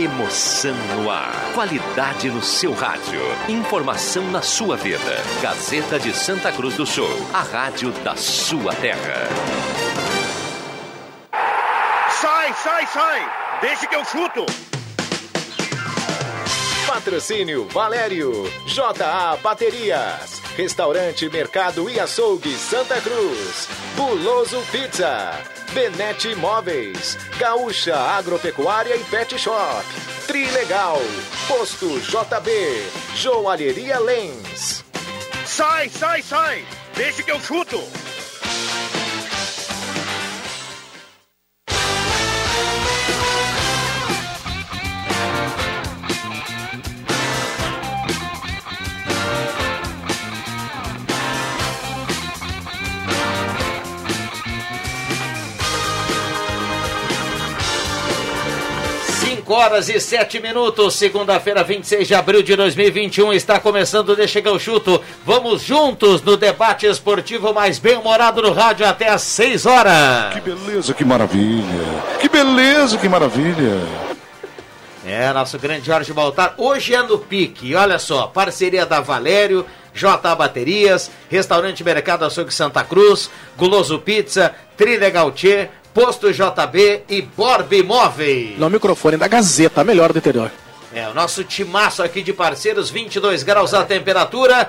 Emoção no ar. Qualidade no seu rádio. Informação na sua vida. Gazeta de Santa Cruz do Sul. A rádio da sua terra. Sai, sai, sai! Deixa que eu chuto! Patrocínio Valério, JA Baterias, Restaurante Mercado e Açougue Santa Cruz, Buloso Pizza, Benete Imóveis, Gaúcha Agropecuária e Pet Shop, Trilegal, Posto JB, Joalheria Lens. Sai, sai, sai! Deixa que eu chuto! 5 horas e 7 minutos, segunda-feira, 26 de abril de 2021, está começando Deixa o Chuto. Vamos juntos no debate esportivo mais bem-humorado no rádio até às 6 horas. Que beleza, que maravilha. Que beleza, que maravilha. É, nosso grande Jorge Baltar. Hoje é no pique. Olha só, parceria da Valério, J Baterias, Restaurante Mercado Açougue Santa Cruz, Guloso Pizza, Trilha Gautier, Posto JB e Borb Imóveis. No microfone da Gazeta, a melhor do interior. É, o nosso timaço aqui de parceiros, 22 graus a temperatura.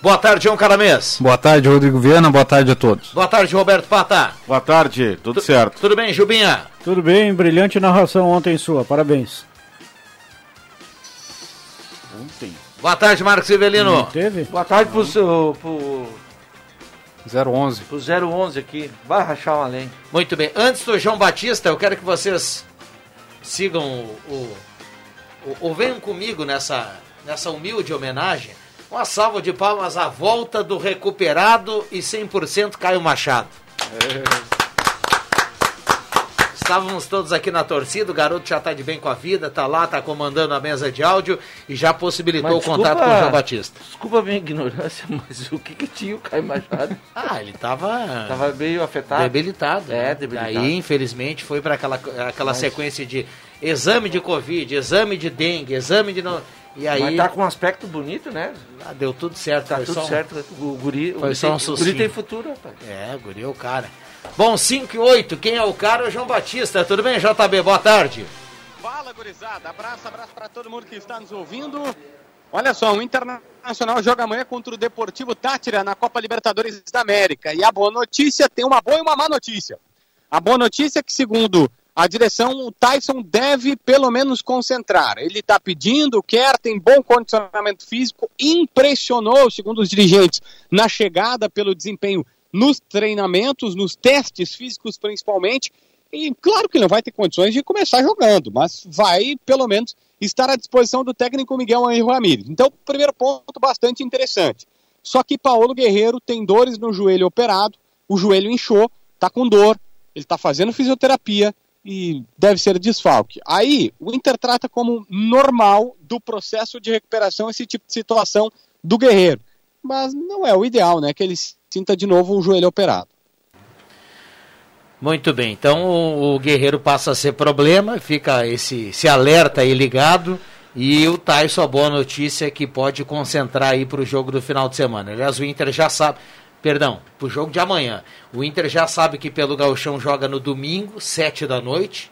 Boa tarde, João Caramês. Boa tarde, Rodrigo Viana. Boa tarde a todos. Boa tarde, Roberto Pata. Boa tarde, tudo tu, certo. Tudo bem, Jubinha? Tudo bem, brilhante narração ontem sua, parabéns. Ontem. Boa tarde, Marcos Ivelino. Não teve? Boa tarde pro, seu, pro 011. Pro 011 aqui. Vai rachar um além. Muito bem. Antes do João Batista, eu quero que vocês sigam o. o, ou venham comigo nessa, nessa humilde homenagem. Uma salva de palmas à volta do recuperado e 100% Caio Machado. É. Estávamos todos aqui na torcida, o garoto já está de bem com a vida, está lá, está comandando a mesa de áudio e já possibilitou o contato com o João Batista. Desculpa a minha ignorância, mas o que, que tinha o Caio Machado? ah, ele estava tava meio afetado. Debilitado. É, né? debilitado. Aí, infelizmente, foi para aquela, aquela mas... sequência de exame de Covid, exame de dengue, exame de. No... E aí... Mas tá com um aspecto bonito, né? Ah, deu tudo certo. Tá tudo certo. O guri, foi o só um o guri tem futuro, rapaz. É, o guri é o cara. Bom, 5 e 8, quem é o cara é o João Batista. Tudo bem, JB? Boa tarde. Fala, gurizada. Abraço, abraço para todo mundo que está nos ouvindo. Olha só, o Internacional joga amanhã contra o Deportivo Tátira na Copa Libertadores da América. E a boa notícia tem uma boa e uma má notícia. A boa notícia é que, segundo a direção, o Tyson deve pelo menos concentrar. Ele está pedindo, quer, tem bom condicionamento físico, impressionou, segundo os dirigentes, na chegada pelo desempenho nos treinamentos, nos testes físicos principalmente. E claro que não vai ter condições de começar jogando, mas vai pelo menos estar à disposição do técnico Miguel Henrique Ramírez. Então, primeiro ponto bastante interessante. Só que Paulo Guerreiro tem dores no joelho operado, o joelho inchou, tá com dor, ele está fazendo fisioterapia e deve ser desfalque. Aí, o Inter trata como normal do processo de recuperação esse tipo de situação do Guerreiro. Mas não é o ideal, né? Que ele sinta de novo o joelho operado. Muito bem, então o, o Guerreiro passa a ser problema, fica esse, esse alerta aí ligado. E o Tyson, a boa notícia é que pode concentrar aí para o jogo do final de semana. Aliás, o Inter já sabe, perdão, para o jogo de amanhã. O Inter já sabe que pelo Gauchão joga no domingo, sete da noite.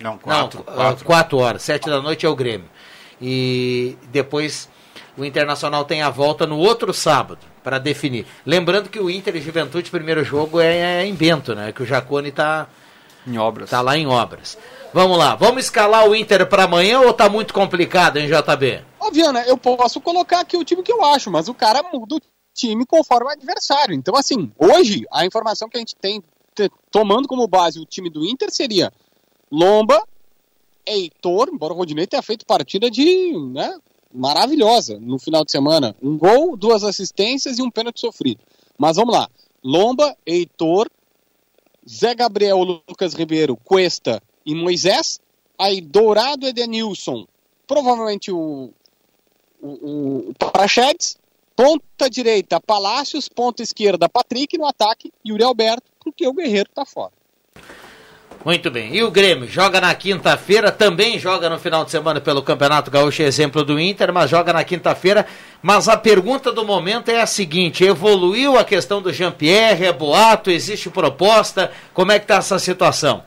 Não, quatro. Não, quatro. quatro horas, sete da noite é o Grêmio. E depois o Internacional tem a volta no outro sábado para definir. Lembrando que o Inter e Juventude, primeiro jogo é, é em Bento, né? Que o Jacone está em obras. Tá lá em obras. Vamos lá, vamos escalar o Inter para amanhã ou tá muito complicado, hein, JB? Ó, Viana, eu posso colocar aqui o time que eu acho, mas o cara muda o time conforme o adversário. Então, assim, hoje, a informação que a gente tem, tomando como base o time do Inter, seria Lomba, Heitor, embora o Rodinei tenha feito partida de né, maravilhosa no final de semana. Um gol, duas assistências e um pênalti sofrido. Mas vamos lá. Lomba, Heitor, Zé Gabriel, Lucas Ribeiro, Cuesta e Moisés. Aí Dourado, Edenilson, provavelmente o, o, o Prachedes. Ponta direita, Palácios. Ponta esquerda, Patrick. No ataque, Yuri Alberto, porque o Guerreiro está fora. Muito bem. E o Grêmio joga na quinta-feira, também joga no final de semana pelo Campeonato Gaúcho, exemplo do Inter, mas joga na quinta-feira. Mas a pergunta do momento é a seguinte: evoluiu a questão do Jean-Pierre? É boato? Existe proposta? Como é que está essa situação?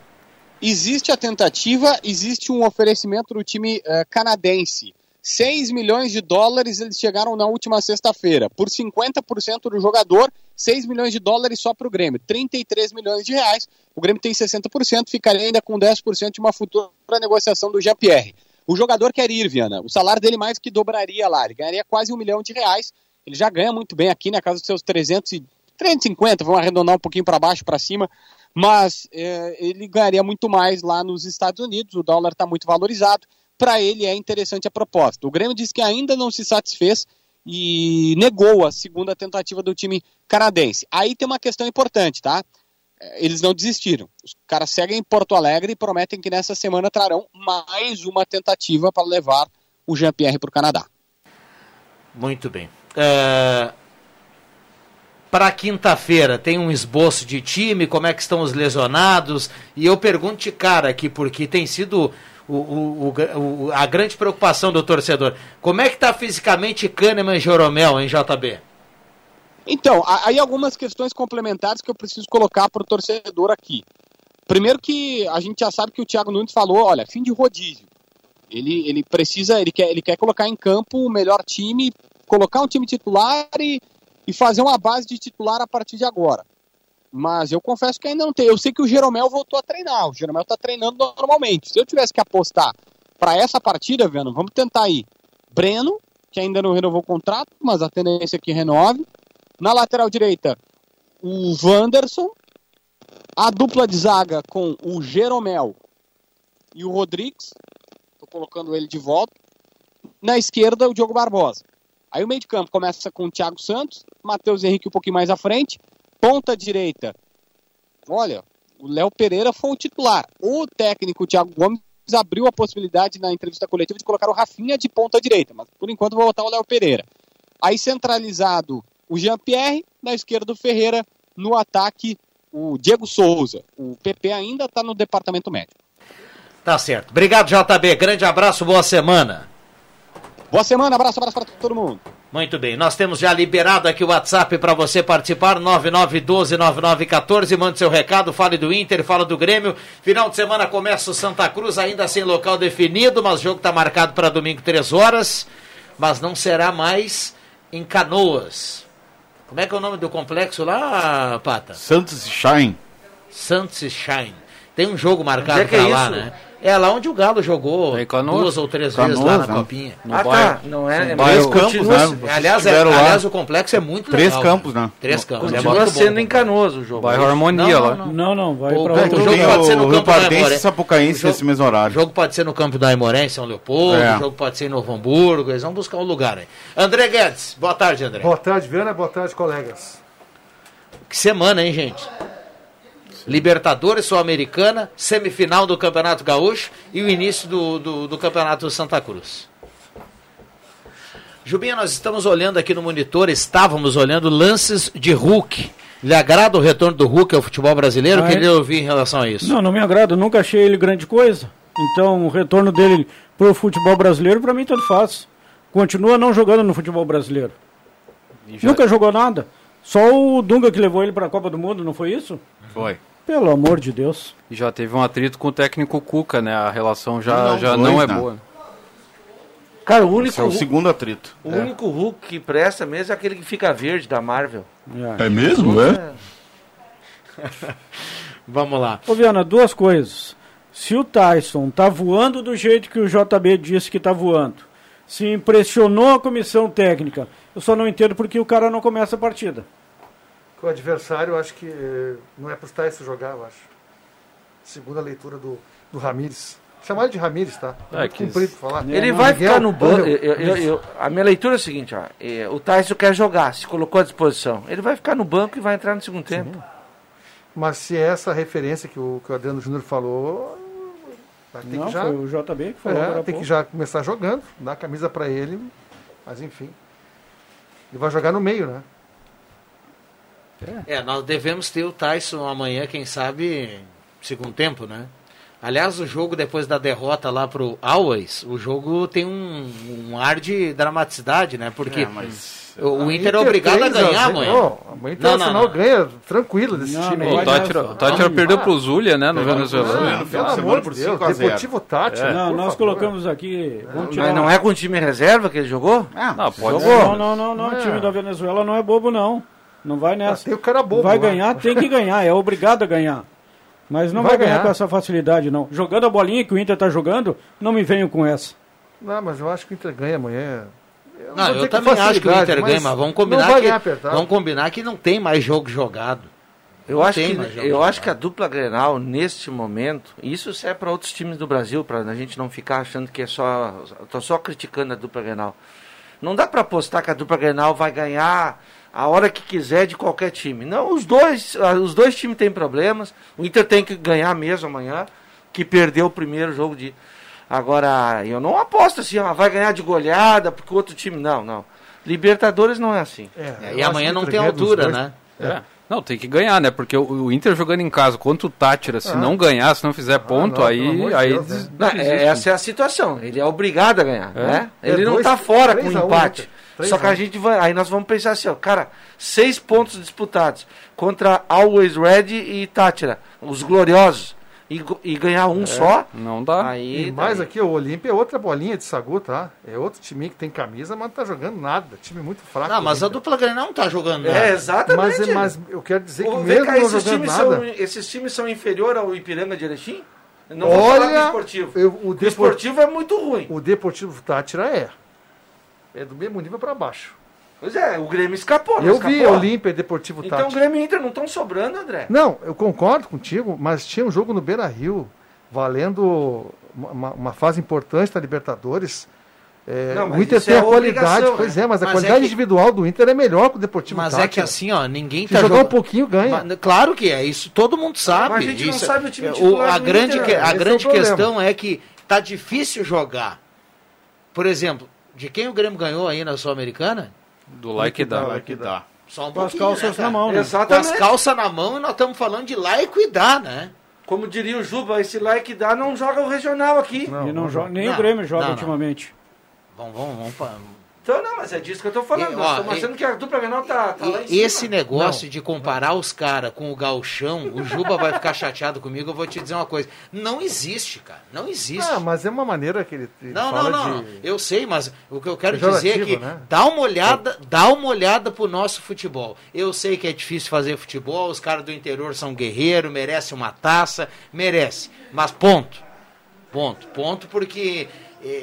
Existe a tentativa, existe um oferecimento do time uh, canadense. 6 milhões de dólares eles chegaram na última sexta-feira. Por 50% do jogador, 6 milhões de dólares só para o Grêmio. 33 milhões de reais. O Grêmio tem 60%, ficaria ainda com 10% de uma futura negociação do Jean-Pierre. O jogador quer ir, Viana. O salário dele mais que dobraria lá. Ele ganharia quase um milhão de reais. Ele já ganha muito bem aqui na casa dos seus 300 e 350, vamos arredondar um pouquinho para baixo, para cima. Mas é, ele ganharia muito mais lá nos Estados Unidos. O dólar está muito valorizado para ele é interessante a proposta. O Grêmio disse que ainda não se satisfez e negou a segunda tentativa do time canadense. Aí tem uma questão importante, tá? É, eles não desistiram. Os caras seguem em Porto Alegre e prometem que nessa semana trarão mais uma tentativa para levar o Jean-Pierre para o Canadá. Muito bem. Uh, para quinta-feira tem um esboço de time, como é que estão os lesionados? E eu pergunto de cara aqui, porque tem sido o, o, o, a grande preocupação do torcedor. Como é que está fisicamente Kahneman e Joromel em JB? Então, aí algumas questões complementares que eu preciso colocar para o torcedor aqui. Primeiro que a gente já sabe que o Thiago Nunes falou, olha, fim de rodízio. Ele, ele precisa, ele quer, ele quer colocar em campo o melhor time, colocar um time titular e, e fazer uma base de titular a partir de agora. Mas eu confesso que ainda não tem. Eu sei que o Jeromel voltou a treinar. O Jeromel está treinando normalmente. Se eu tivesse que apostar para essa partida, vendo, vamos tentar aí. Breno, que ainda não renovou o contrato, mas a tendência é que renove. Na lateral direita, o Wanderson. A dupla de zaga com o Jeromel e o Rodrigues. Estou colocando ele de volta. Na esquerda, o Diogo Barbosa. Aí o meio de campo começa com o Thiago Santos, Matheus Henrique um pouquinho mais à frente, Ponta direita. Olha, o Léo Pereira foi o titular. O técnico Thiago Gomes abriu a possibilidade na entrevista coletiva de colocar o Rafinha de ponta direita, mas por enquanto vou botar o Léo Pereira. Aí centralizado o Jean-Pierre, na esquerda o Ferreira, no ataque o Diego Souza. O PP ainda está no departamento médico. Tá certo. Obrigado, JB. Grande abraço, boa semana. Boa semana, abraço, abraço para todo mundo. Muito bem, nós temos já liberado aqui o WhatsApp para você participar, 99129914, mande seu recado, fale do Inter, fala do Grêmio. Final de semana começa o Santa Cruz, ainda sem local definido, mas o jogo está marcado para domingo, 3 horas, mas não será mais em Canoas. Como é que é o nome do complexo lá, Pata? Santos Shine. Santos Shine. Tem um jogo marcado é para é lá, né? É lá onde o Galo jogou duas ou três Canoas, vezes lá na né? Copinha. No ah, bairro, tá. Não é, é três campos, né? Aliás, é, aliás, o complexo é muito três legal. Três campos, né? Três campos. Continua é sendo bom, em Canoas o jogo. Bairro Harmonia não, lá. Não, não, não vai para outro. O jogo pode ser no campo da Aimoré. Sapucaense nesse mesmo horário. O jogo pode ser no campo da Aimoré, em São Leopoldo. É. O jogo pode ser em Novo Hamburgo. Eles vão buscar um lugar aí. André Guedes, boa tarde, André. Boa tarde, Viana. Boa tarde, colegas. Que semana, hein, gente? Libertadores Sul-Americana, semifinal do Campeonato Gaúcho e o início do, do, do Campeonato Santa Cruz. Jubinha, nós estamos olhando aqui no monitor, estávamos olhando lances de Hulk. Lhe agrada o retorno do Hulk ao futebol brasileiro? Ah, Queria é? ouvir em relação a isso. Não, não me agrada, nunca achei ele grande coisa. Então, o retorno dele para o futebol brasileiro, para mim, tanto faz. Continua não jogando no futebol brasileiro. Já... Nunca jogou nada. Só o Dunga que levou ele para a Copa do Mundo, não foi isso? Foi. Pelo amor de Deus. E já teve um atrito com o técnico Cuca, né? A relação já não, já não é né? boa. Cara, o único. Esse é o segundo atrito. O é. único Hulk que presta mesmo é aquele que fica verde da Marvel. É, é mesmo, é? Vamos lá. Ô, Viana, duas coisas. Se o Tyson tá voando do jeito que o JB disse que tá voando, se impressionou a comissão técnica, eu só não entendo porque o cara não começa a partida o adversário, acho que eh, não é para o Tyson jogar, eu acho. Segundo a leitura do, do Ramires. Chamar ele de Ramires, tá? É, é cumprido falar. Ele não, vai Miguel, ficar no banco. a minha leitura é a seguinte, ó, é, o Tyson quer jogar, se colocou à disposição. Ele vai ficar no banco e vai entrar no segundo tempo. Sim. Mas se é essa referência que o, que o Adriano Júnior falou, vai ter não, que já. Foi o JB que falou. É, tem que já começar jogando, dar a camisa para ele. Mas enfim. Ele vai jogar no meio, né? É. é, nós devemos ter o Tyson amanhã, quem sabe, segundo tempo, né? Aliás, o jogo depois da derrota lá pro Always, o jogo tem um, um ar de dramaticidade, né? Porque é, mas... o Inter, Inter, é obrigado a ganhar, amanhã. o Internacional ganha tranquilo desse não, time. o Tátira, Tátira perdeu pro Zulia, né, no Venezuela. Pelo amor de Deus, Deportivo Tátira. É. Não, nós colocamos aqui... Mas não é com o time reserva que ele jogou? Ah, não, pode jogou. Ser. Não, não, não, não. o time da Venezuela não é bobo, não. Não vai nessa. Ah, tem o cara bobo. Vai ganhar, tem que ganhar, é obrigado a ganhar. Mas não vai, vai ganhar, ganhar, com essa facilidade, não. Jogando a bolinha que o Inter está jogando, não me venham com essa. Não, mas eu acho que o Inter ganha amanhã. Eu não, eu também acho que o Inter ganha, mas vamos combinar, que, vamos combinar que não tem mais jogo jogado. Eu, acho que, eu acho que a dupla Grenal, neste momento, isso serve para outros times do Brasil, para a gente não ficar achando que é só. Estou só criticando a dupla Grenal. Não dá para apostar que a dupla Grenal vai ganhar a hora que quiser de qualquer time. Não, os dois, ah, os dois times têm problemas. O Inter tem que ganhar mesmo amanhã, que perdeu o primeiro jogo de. Agora, eu não aposto assim, ó, vai ganhar de goleada, porque o outro time. Não, não. Libertadores não é assim. É, é e amanhã não tem altura, né? É. Não, tem que ganhar, né? Porque o, o Inter jogando em casa contra o Tátira, se ah. não ganhar, se não fizer ah, ponto, ah, não, aí. aí Deus, né? não, é, essa é a situação. Ele é obrigado a ganhar. É? Né? Ele não está fora com empate. Só que a gente vai. Aí nós vamos pensar assim, ó, cara, seis pontos disputados contra Always Red e Tátira, os gloriosos. E, e ganhar um é, só. Não dá. Aí, e mais aqui, o Olímpia é outra bolinha de Sagu, tá? É outro time que tem camisa, mas não tá jogando nada. Time muito fraco. Não, mas a dupla Grenal não tá jogando nada. É, exatamente. Mas, mas eu quero dizer que mesmo cá, não esses jogando times nada... São, esses times são inferiores ao Ipiranga de Erechim? Não Olha, vou esportivo. Eu, o, o esportivo é muito ruim. O Deportivo Tátira é. É do mesmo nível para baixo. Pois é, o Grêmio escapou. Eu escapou. vi Olímpia e Deportivo Então o Grêmio e Inter não estão sobrando, André. Não, eu concordo contigo, mas tinha um jogo no Beira Rio, valendo uma, uma fase importante da Libertadores. É, não, o Inter tem é a qualidade, né? pois é, mas a mas qualidade é que... individual do Inter é melhor que o Deportivo Mas Tátira. é que assim, ó, ninguém Se tá jogar jogando... um pouquinho ganha. Mas, claro que é, isso todo mundo sabe. Mas a gente isso, não sabe o time o, a grande, Inter, que, a grande é questão é que tá difícil jogar. Por exemplo, de quem o Grêmio ganhou aí na Sul-Americana? Do like dá. Like dá. Só um Com as calças né, na mão, né? Exatamente. Com as calças na mão e nós estamos falando de lá e cuidar, né? Como diria o Juba, esse que dá não joga o regional aqui. Não, e não, não joga, nem não, o Grêmio joga não, ultimamente. Vamos, vamos, vamos, então, não, mas é disso que eu tô falando. E, Nós estamos achando que a dupla Grenal tá, tá lá em Esse cima. negócio não. de comparar os caras com o galchão, o Juba vai ficar chateado comigo, eu vou te dizer uma coisa. Não existe, cara. Não existe. Ah, mas é uma maneira que ele, ele Não, não, não. De... Eu sei, mas o que eu quero dizer é que né? dá uma olhada, dá uma olhada pro nosso futebol. Eu sei que é difícil fazer futebol, os caras do interior são guerreiros, merecem uma taça, merece. Mas ponto. Ponto. Ponto porque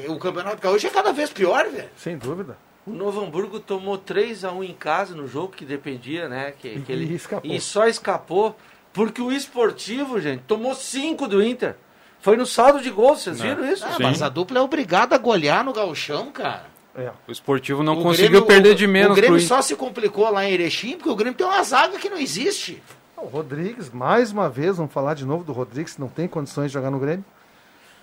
o Campeonato Gaúcho é cada vez pior, velho. Sem dúvida. O Novo Hamburgo tomou 3 a 1 em casa no jogo que dependia, né? Que, que ele, e, escapou. e só escapou porque o esportivo, gente, tomou 5 do Inter. Foi no saldo de gols, vocês viram isso? Ah, mas a dupla é obrigada a golear no gauchão, cara. É. O esportivo não o conseguiu Grêmio, perder de menos. O Grêmio só se complicou lá em Erechim porque o Grêmio tem uma zaga que não existe. O Rodrigues, mais uma vez, vamos falar de novo do Rodrigues, não tem condições de jogar no Grêmio.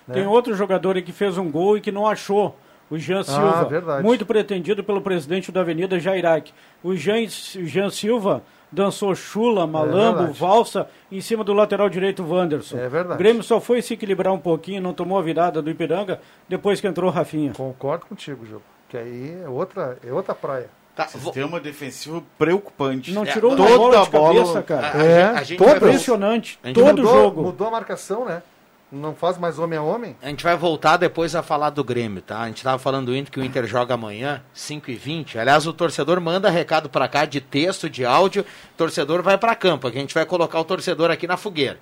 Né? Tem outro jogador aí que fez um gol e que não achou. O Jean ah, Silva, verdade. muito pretendido pelo presidente da Avenida Jairac. O Jean, o Jean Silva dançou chula, malambo, é valsa em cima do lateral direito Wanderson. É verdade. O Grêmio só foi se equilibrar um pouquinho, não tomou a virada do Ipiranga depois que entrou o Rafinha. Concordo contigo, Gil. Que aí é outra, é outra praia. Tá, Sistema defensivo preocupante. Não é, tirou uma bola de cabeça, cara. É, a, a, a gente toda, impressionante. Todo mudou, jogo. Mudou a marcação, né? Não faz mais homem a homem? A gente vai voltar depois a falar do Grêmio, tá? A gente tava falando do Inter que o Inter joga amanhã, 5 e 20 Aliás, o torcedor manda recado para cá de texto, de áudio. O torcedor vai para campo, que a gente vai colocar o torcedor aqui na fogueira.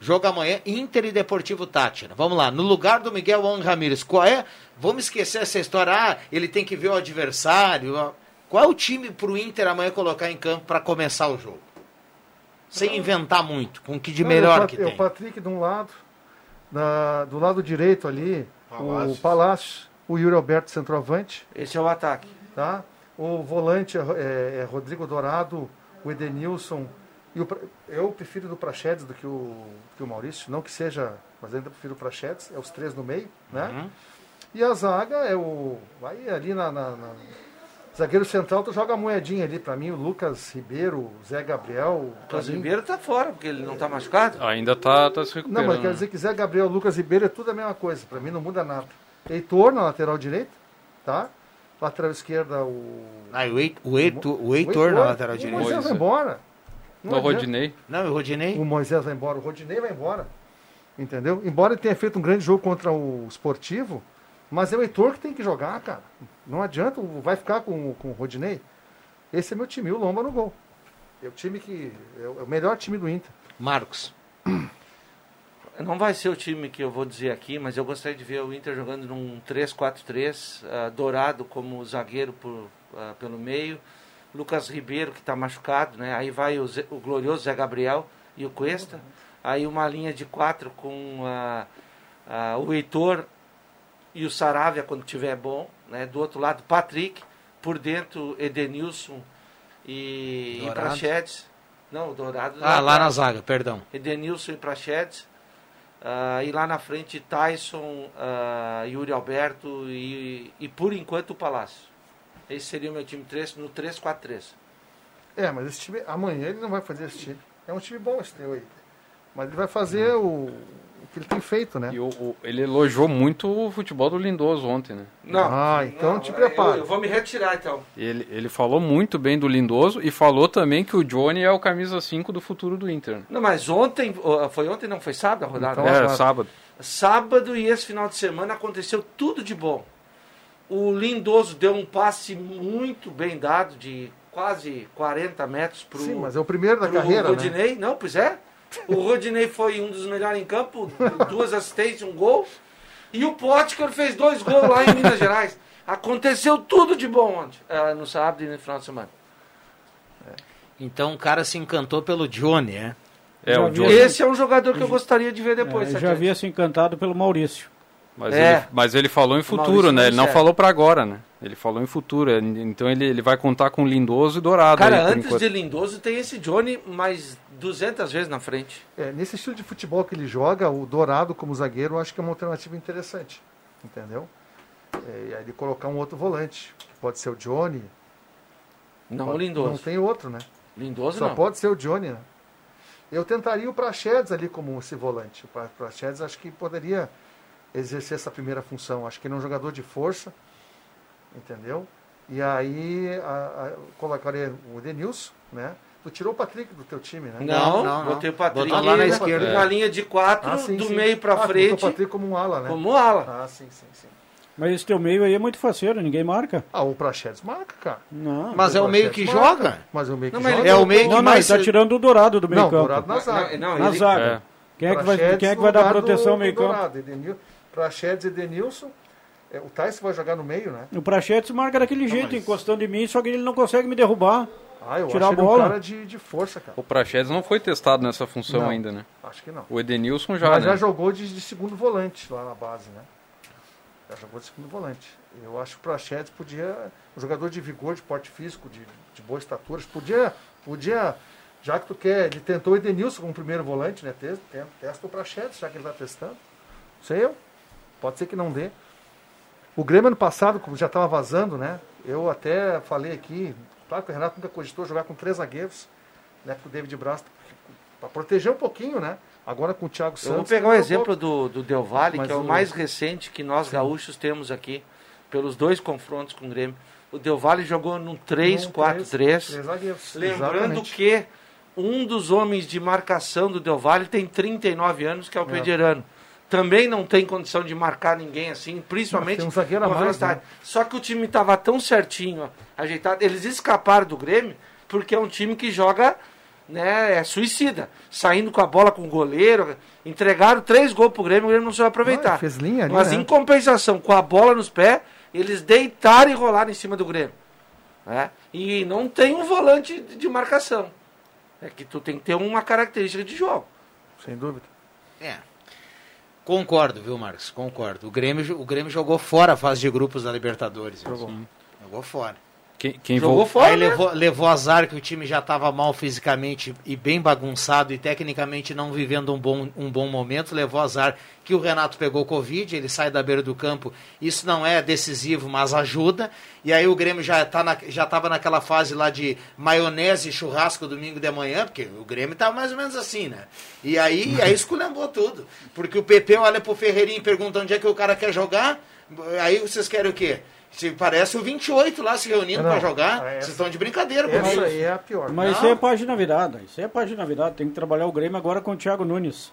Jogo amanhã, Inter e Deportivo Tátira. Vamos lá, no lugar do Miguel Juan Ramírez, qual é? Vamos esquecer essa história, ah, ele tem que ver o adversário. Qual é o time pro Inter amanhã colocar em campo para começar o jogo? Sem inventar muito, com o que de melhor é o, que tem. É o Patrick de um lado, na, do lado direito ali, Palácio. o Palácio, o Yuri Alberto centroavante. Esse é o ataque. Tá? O volante é, é, é Rodrigo Dourado, o Edenilson. E o, eu prefiro do Prachedes do que o, que o Maurício, não que seja, mas ainda prefiro o Prachedes, é os três no meio, né? Uhum. E a zaga é o. Vai ali na, na, na Zagueiro central, tu joga a moedinha ali. Pra mim, o Lucas Ribeiro, o Zé Gabriel. O Lucas Ribeiro tá fora, porque ele não tá machucado. Ainda tá, tá se recuperando. Não, mas quer dizer que Zé Gabriel, Lucas Ribeiro é tudo a mesma coisa. Pra mim não muda nada. Heitor na lateral direita, tá? Lateral esquerda, o. Ah, o, Heitor, o, Heitor, o Heitor na lateral direita. O Moisés vai embora. Não, o Rodinei. Não, o Rodinei. O Moisés vai embora. O Rodinei vai embora. Entendeu? Embora ele tenha feito um grande jogo contra o Esportivo, mas é o Heitor que tem que jogar, cara. Não adianta, vai ficar com, com o Rodinei. Esse é meu time, o Lomba no gol. É o time que. É o melhor time do Inter. Marcos. Não vai ser o time que eu vou dizer aqui, mas eu gostaria de ver o Inter jogando num 3-4-3, uh, dourado como zagueiro por, uh, pelo meio. Lucas Ribeiro, que está machucado, né? Aí vai o, Zé, o, glorioso Zé Gabriel e o Cuesta. Aí uma linha de quatro com uh, o Heitor e o Saravia quando tiver bom, né? Do outro lado, Patrick, por dentro Edenilson e, e Prachedes. Não, o Dourado. Ah, lá na zaga, perdão. Edenilson e Prachedes. Uh, e lá na frente Tyson, uh, Yuri Alberto e, e por enquanto o Palácio. Esse seria o meu time 3 no 3-4-3. É, mas esse time, amanhã ele não vai fazer esse time. É um time bom esse teu aí. Mas ele vai fazer o, o que ele tem feito, né? E o, o, ele elogiou muito o futebol do Lindoso ontem, né? Não. Ah, então não, te prepara. Eu, eu, vou me retirar então. Ele, ele falou muito bem do Lindoso e falou também que o Johnny é o camisa 5 do futuro do Inter. Não, mas ontem, foi ontem, não foi sábado a rodada? Então, é, sábado. Sábado e esse final de semana aconteceu tudo de bom. O Lindoso deu um passe muito bem dado, de quase 40 metros para o. Sim, mas é o primeiro da carreira. Rodinei. Né? Não, pois é. O Rodinei foi um dos melhores em campo, duas assistências, um gol. E o Potker fez dois gols lá em Minas Gerais. Aconteceu tudo de bom ontem, uh, no sábado e no final de semana. É. Então o cara se encantou pelo Johnny, é? É, o Johnny. Esse é um jogador que eu gostaria de ver depois. É, já havia se encantado pelo Maurício. Mas, é. ele, mas ele falou em futuro, né? Ele não falou para agora, né? Ele falou em futuro. Então ele, ele vai contar com Lindoso e Dourado. Cara, antes enquanto. de Lindoso tem esse Johnny mais 200 vezes na frente. É, nesse estilo de futebol que ele joga, o Dourado como zagueiro, eu acho que é uma alternativa interessante. Entendeu? É, e aí ele colocar um outro volante, que pode ser o Johnny. Não pode, o Lindoso. Não tem outro, né? Lindoso Só não. pode ser o Johnny, né? Eu tentaria o Prachedes ali como esse volante. O Prachedes acho que poderia exercer essa primeira função. Acho que ele é um jogador de força, entendeu? E aí a, a, colocaria o Denilson, né? Tu tirou o Patrick do teu time, né? Não, não, não. botei o Patrick Botou lá na esquerda. Uma linha de quatro, ah, sim, do sim. meio pra ah, frente. o Patrick como um ala, né? Como um ala. Ah, sim, sim, sim. Mas esse teu meio aí é muito faceiro, ninguém marca. Ah, o Prachedes marca, cara. Não, mas é o meio que marca. joga. Mas é o meio que não, joga. É o meio que não, mais... Não, tá tirando o Dourado do meio não, campo. Dourado na zaga. Não, na ele... zaga. É. Quem, é que vai, quem é que vai dar proteção no meio campo? Prachedes e Denilson. É, o Tyson vai jogar no meio, né? O Prachetes marca daquele jeito, mas... encostando em mim, só que ele não consegue me derrubar. Ah, eu tirar acho a bola. Ele um cara de, de força, cara. O Prachedes não foi testado nessa função não, ainda, né? Acho que não. O Edenilson já, Mas né? já jogou de, de, segundo volante lá na base, né? Já jogou de segundo volante. Eu acho que o Prachedes podia, um jogador de vigor, de porte físico, de, de boa estatura, podia, podia, já que tu quer, ele tentou o Edenilson como primeiro volante, né? Testa, testa o Prachedes, já que ele está testando. Sei eu. Pode ser que não dê. O Grêmio ano passado, como já estava vazando, né? Eu até falei aqui, claro que o Renato nunca cogitou jogar com três zagueiros, né? Com o David Braz, para proteger um pouquinho, né? Agora com o Thiago Santos. Eu vou pegar o exemplo do, do Del Valle, que é o, o mais recente que nós Sim. gaúchos temos aqui, pelos dois confrontos com o Grêmio. O Del Valle jogou num 3-4-3. Lembrando Exatamente. que um dos homens de marcação do Del Valle tem 39 anos, que é o é. Pederano também não tem condição de marcar ninguém assim, principalmente um zagueiro com velocidade. Né? Só que o time estava tão certinho, ajeitado, eles escaparam do Grêmio porque é um time que joga, né, é suicida, saindo com a bola com o goleiro, entregaram três gols pro Grêmio, o Grêmio não soube aproveitar. fez linha ali, Mas né? em compensação, com a bola nos pés, eles deitaram e rolaram em cima do Grêmio. Né? E não tem um volante de marcação. É que tu tem que ter uma característica de jogo. Sem dúvida. É. Concordo, viu, Marcos? Concordo. O Grêmio, o Grêmio jogou fora a fase de grupos da Libertadores. Jogou. Jogou fora. Quem, quem Jogou vo... fora. Aí né? levou, levou azar que o time já estava mal fisicamente e bem bagunçado e tecnicamente não vivendo um bom, um bom momento. Levou azar que o Renato pegou Covid, ele sai da beira do campo. Isso não é decisivo, mas ajuda. E aí o Grêmio já tá na, já estava naquela fase lá de maionese e churrasco domingo de manhã, porque o Grêmio estava mais ou menos assim, né? E aí, aí esculhambou tudo. Porque o PP olha pro Ferreirinho e pergunta onde é que o cara quer jogar. Aí vocês querem o quê? Se parece o 28 lá se reunindo para jogar. Ah, vocês estão de brincadeira comigo. Essa aí é a pior. Mas não. isso é página virada. Isso é página virada. Tem que trabalhar o Grêmio agora com o Thiago Nunes.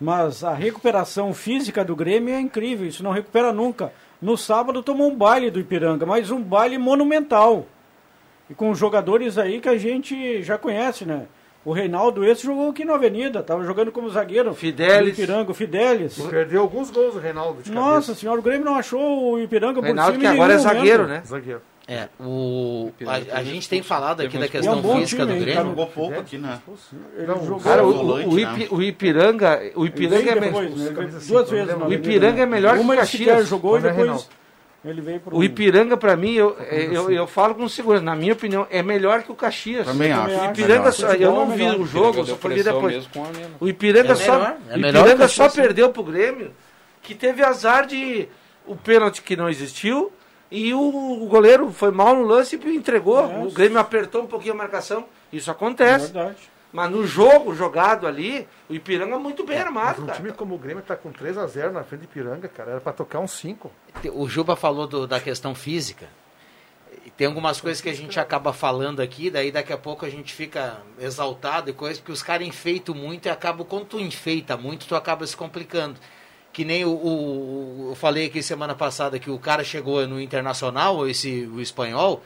Mas a recuperação física do Grêmio é incrível. Isso não recupera nunca. No sábado tomou um baile do Ipiranga, mas um baile monumental. E com jogadores aí que a gente já conhece, né? O Reinaldo, esse jogou aqui na Avenida, estava jogando como zagueiro. Fidelis. Ipiranga, o Fidelis. Perdeu alguns gols o Reinaldo. Nossa senhora, o Grêmio não achou o Ipiranga o Reinaldo por cima. que agora é zagueiro, né? Zagueiro. É, o, a, a gente tem falado aqui da questão é um física time, do Grêmio. Jogou pouco aqui, né? Ele jogou cara, o, volante, o, né? o, Ipiranga, o Ipiranga é melhor. Duas vezes, o Ipiranga é melhor que o Caxias. jogou e depois ele veio pro... O Ipiranga, para mim, eu, eu, eu, falo com segurança, na minha opinião, é melhor que o Caxias. Também acho. O Ipiranga, só, eu não vi o jogo, só fui depois. O Ipiranga é só, é Ipiranga só perdeu pro Grêmio, que teve azar de o pênalti que não existiu e o, o goleiro foi mal no lance e entregou. É. O Grêmio apertou um pouquinho a marcação. Isso acontece. É verdade. Mas no jogo jogado ali, o Ipiranga é muito bem armado, um cara. time como o Grêmio está com 3 a 0 na frente do Ipiranga, cara, era para tocar um 5. O Juba falou do, da questão física. Tem algumas coisas que a gente acaba falando aqui, daí daqui a pouco a gente fica exaltado e coisas, porque os caras enfeitam muito e acabam, quando tu enfeita muito, tu acaba se complicando. Que nem o, o, eu falei aqui semana passada que o cara chegou no Internacional, esse, o espanhol,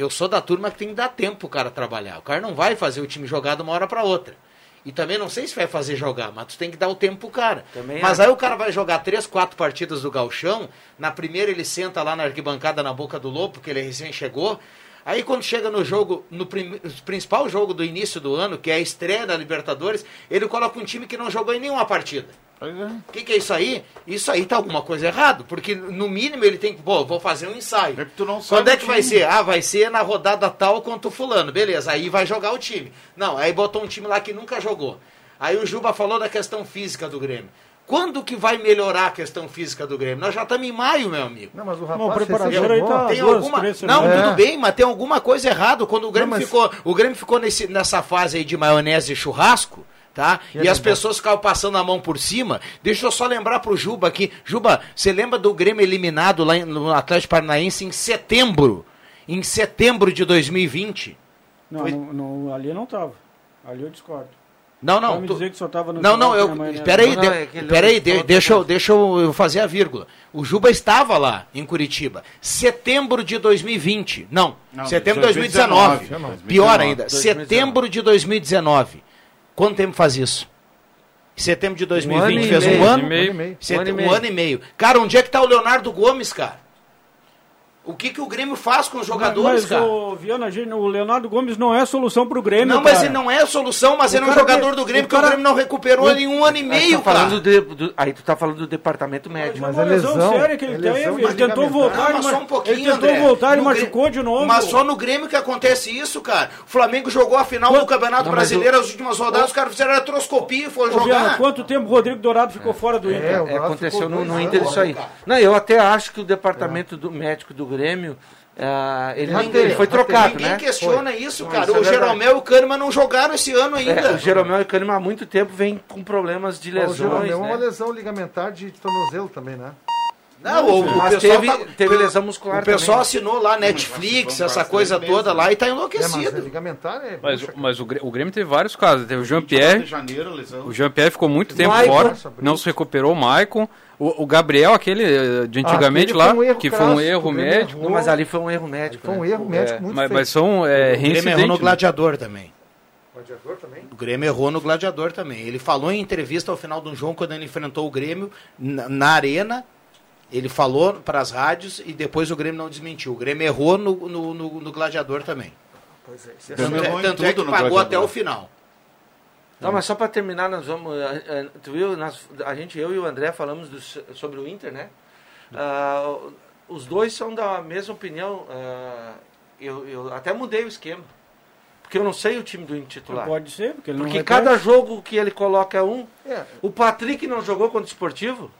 eu sou da turma que tem que dar tempo o cara trabalhar. O cara não vai fazer o time jogar de uma hora para outra. E também não sei se vai fazer jogar, mas tu tem que dar o tempo pro cara. Também mas é. aí o cara vai jogar três, quatro partidas do galchão. Na primeira ele senta lá na arquibancada na boca do lobo, porque ele recém chegou. Aí quando chega no jogo, no prim, principal jogo do início do ano, que é a estreia da Libertadores, ele coloca um time que não jogou em nenhuma partida. O é. que, que, é isso aí? Isso aí tá alguma coisa errado, porque no mínimo ele tem que, pô, vou fazer um ensaio. É Quando é que vai ser? Ah, vai ser na rodada tal contra o fulano, beleza, aí vai jogar o time. Não, aí botou um time lá que nunca jogou. Aí o Juba falou da questão física do Grêmio. Quando que vai melhorar a questão física do Grêmio? Nós já estamos em maio, meu amigo. Não, mas o rapaz... Não, o preparador aí tá tem duas, alguma... Não, é. tudo bem, mas tem alguma coisa errada. Quando o Grêmio não, mas... ficou, o Grêmio ficou nesse, nessa fase aí de maionese e churrasco, tá? E, e as pessoas ficavam passando a mão por cima. Deixa eu só lembrar pro Juba aqui. Juba, você lembra do Grêmio eliminado lá no Atlético Paranaense em setembro? Em setembro de 2020? Não, Foi... não, ali não tava. Ali eu discordo. Não, não. Tu... dizer que só tava no não, não, eu. Espera aí, de... é pera aí de... deixa, eu, deixa eu fazer a vírgula. O Juba estava lá em Curitiba. Setembro de 2020. Não, não setembro de 2019. 2019. Pior ainda, 2019. setembro de 2019. Quanto tempo faz isso? Setembro de 2020 um fez um ano? Um ano e meio. Um ano e meio. Cara, onde é que está o Leonardo Gomes, cara? O que, que o Grêmio faz com os jogadores, mas, cara? O, Viana, o Leonardo Gomes não é solução pro Grêmio. Não, mas ele não é solução, mas o ele é um jogador do Grêmio, o cara... porque o Grêmio não recuperou ele em um ano e meio, tá cara. De, do, aí tu tá falando do departamento médico. Mas, mas a lesão, séria que ele é tem, ele tentou voltar, mas só um pouquinho, ele tentou André. voltar e machucou de novo. Mas só no Grêmio que acontece isso, cara. O Flamengo jogou a final do Campeonato não, Brasileiro, as últimas rodadas, os caras fizeram retroscopia e foram jogar. Viana, quanto tempo o Rodrigo Dourado ficou fora do Inter? É, aconteceu no Inter isso aí. Não, eu até acho que o departamento médico do Grêmio Uh, ele, ele, foi trocado, Ninguém né? questiona foi. isso, cara. Isso é o é Jeromel e o Kahneman não jogaram esse ano ainda. É, o Jeromel e o Kahneman há muito tempo vem com problemas de lesões. O Jeromel né? é uma lesão ligamentar de tornozelo também, né? Não, o, o pessoal teve, tá, teve lesão muscular O pessoal também. assinou lá Netflix, essa coisa toda lá e tá enlouquecido. É, mas, ligamentar é mas, mas o, o Grêmio teve vários casos. Teve o Jean-Pierre. O Jean-Pierre ficou muito tempo Maicon, fora, não se recuperou. O Maicon. O, o, Gabriel, aquele eh, de antigamente ah, lá, um que foi um erro médico. Não, mas ali foi um erro médico. Foi um erro né? médico é, muito mas, mas são é, O Grêmio errou no né? Gladiador também. Gladiador também? O Grêmio errou no Gladiador também. Ele falou em entrevista ao final do jogo, quando ele enfrentou o Grêmio, na, na arena, ele falou para as rádios e depois o Grêmio não desmentiu. O Grêmio errou no, no, no, no Gladiador também. Pois é, tanto é, tanto é que pagou até o final. Não, mas só para terminar, nós vamos. Tu viu, nós, a gente, eu e o André falamos do, sobre o Inter, né? Uh, os dois são da mesma opinião. Uh, eu, eu até mudei o esquema. Porque eu não sei o time do Inter titular. Pode ser, porque ele não Porque cada jogo que ele coloca é um. É. O Patrick não jogou contra o Esportivo.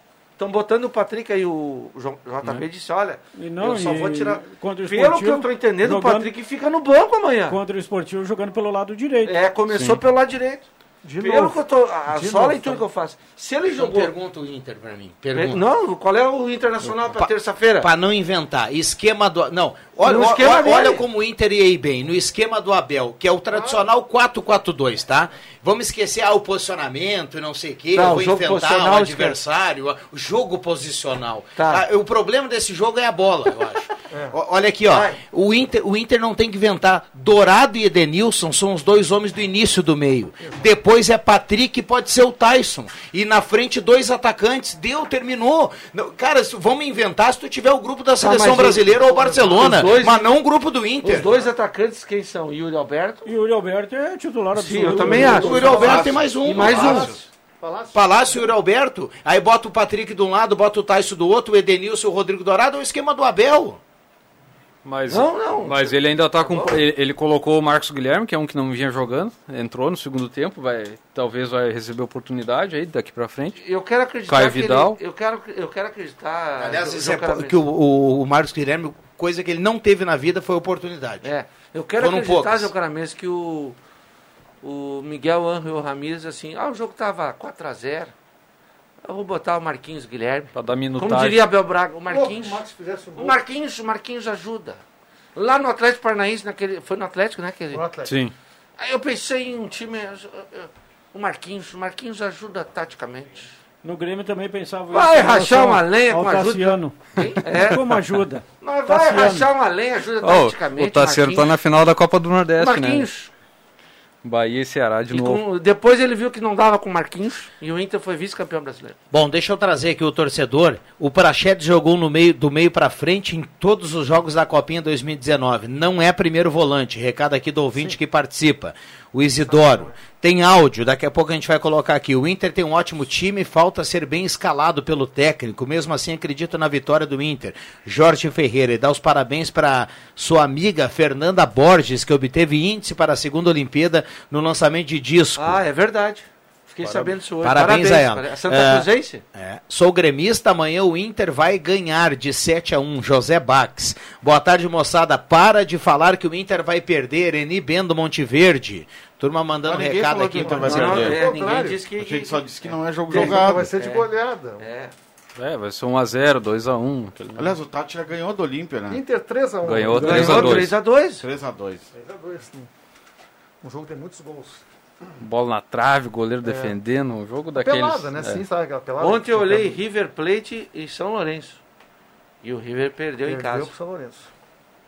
Estão botando o Patrick aí, o JB disse, olha, não, eu só vou tirar. Contra o Pelo que eu estou entendendo, jogando, o Patrick fica no banco amanhã. Contra o Esportivo jogando pelo lado direito. É, começou Sim. pelo lado direito. De Pelo novo. que eu tô. A, de só a leitura que eu faço. Se ele então jogou. Pergunta o Inter pra mim. Pergunta. Não, qual é o Internacional pra, terça-feira? Pra não inventar. Esquema do. Não. Olha, olha, olha como o Inter ia ir bem. No esquema do Abel, que é o tradicional ah. 4-4-2, tá? Vamos esquecer ah, o posicionamento e não sei o quê. Não, eu vou inventar o adversário. O jogo posicional. Tá. Ah, o problema desse jogo é a bola, eu acho. É. Olha aqui, ó. O Inter, o Inter não tem que inventar. Dourado e Edenilson são os dois homens do início do meio. Depois é Patrick, pode ser o Tyson. E na frente, dois atacantes. Deu, terminou. Cara, vamos inventar se tu tiver o grupo da tá, seleção tá, brasileira ou Barcelona. Dois, mas não o grupo do Inter. Os dois atacantes, quem são? Yuri Alberto? Yuri Alberto é titular absoluto. Sim, eu também acho. O Yuri Alberto tem mais um. E mais um. Palácio. Palácio e Yuri Alberto. Aí bota o Patrick de um lado, bota o Tyson do outro, o Edenilson e o Rodrigo Dourado. É o esquema do Abel. Mas, não, não. Mas ele ainda está com. Ele, ele, colocou o Marcos Guilherme, que é um que não vinha jogando, entrou no segundo tempo, vai, talvez vai receber oportunidade aí daqui para frente. Eu quero acreditar. Caio Vidal. Ele, eu, quero, eu quero acreditar. Aliás, é, que o, o, o, Marcos Guilherme, coisa que ele não teve na vida foi oportunidade. É. Eu quero Foram acreditar, Zé Caramês, que o, o Miguel Angel Ramírez, assim, ah, o jogo tava 4 a 0 eu vou botar o Marquinhos Guilherme. Para dar minutagem. Como diria Abel Braga, o Marquinhos. o, Marquinhos, o Marquinhos ajuda. Lá no Atlético Paranaense, naquele, foi no Atlético, né? Aquele, no Atlético. Sim. Aí eu pensei em um time. O Marquinhos. O Marquinhos ajuda taticamente. No Grêmio também pensava Vai rachar uma lenha com ajuda. É. Como ajuda. Mas vai Tassiano. rachar uma lenha, ajuda oh, taticamente. O Tassiano tá na final da Copa do Nordeste, Marquinhos. né? Bahia e Ceará de e novo. Com, depois ele viu que não dava com Marquinhos e o Inter foi vice-campeão brasileiro. Bom, deixa eu trazer aqui o torcedor. O Prachedes jogou no meio, do meio para frente em todos os jogos da Copinha 2019. Não é primeiro volante. Recado aqui do ouvinte Sim. que participa o Isidoro. Tem áudio, daqui a pouco a gente vai colocar aqui. O Inter tem um ótimo time, falta ser bem escalado pelo técnico. Mesmo assim, acredito na vitória do Inter. Jorge Ferreira, e dá os parabéns para sua amiga Fernanda Borges, que obteve índice para a segunda Olimpíada no lançamento de disco. Ah, é verdade. Fiquei Parabéns. sabendo isso hoje. Parabéns, Parabéns a ela. Santa é, Cruzense? É. Sou gremista, amanhã o Inter vai ganhar de 7 a 1 José Bax. Boa tarde, moçada. Para de falar que o Inter vai perder. Eni Bendo Monteverde. Turma mandando recado aqui. Inter vai perder. É, ninguém disse que, que, só disse que não é jogo jogado. Vai ser de goleada. É. É, vai ser 1x0, 2x1. Aliás, o Tati já ganhou do Olímpia, né? Inter 3x1. Ganhou 3x2. 3x2. 3x2. Um jogo tem muitos gols. Bola na trave, goleiro é. defendendo, um jogo daqueles. Pelada, né? É. Sim, sabe aquela pelada. Ontem eu olhei River Plate e São Lourenço. E o River perdeu, perdeu em casa. Pro São Lourenço.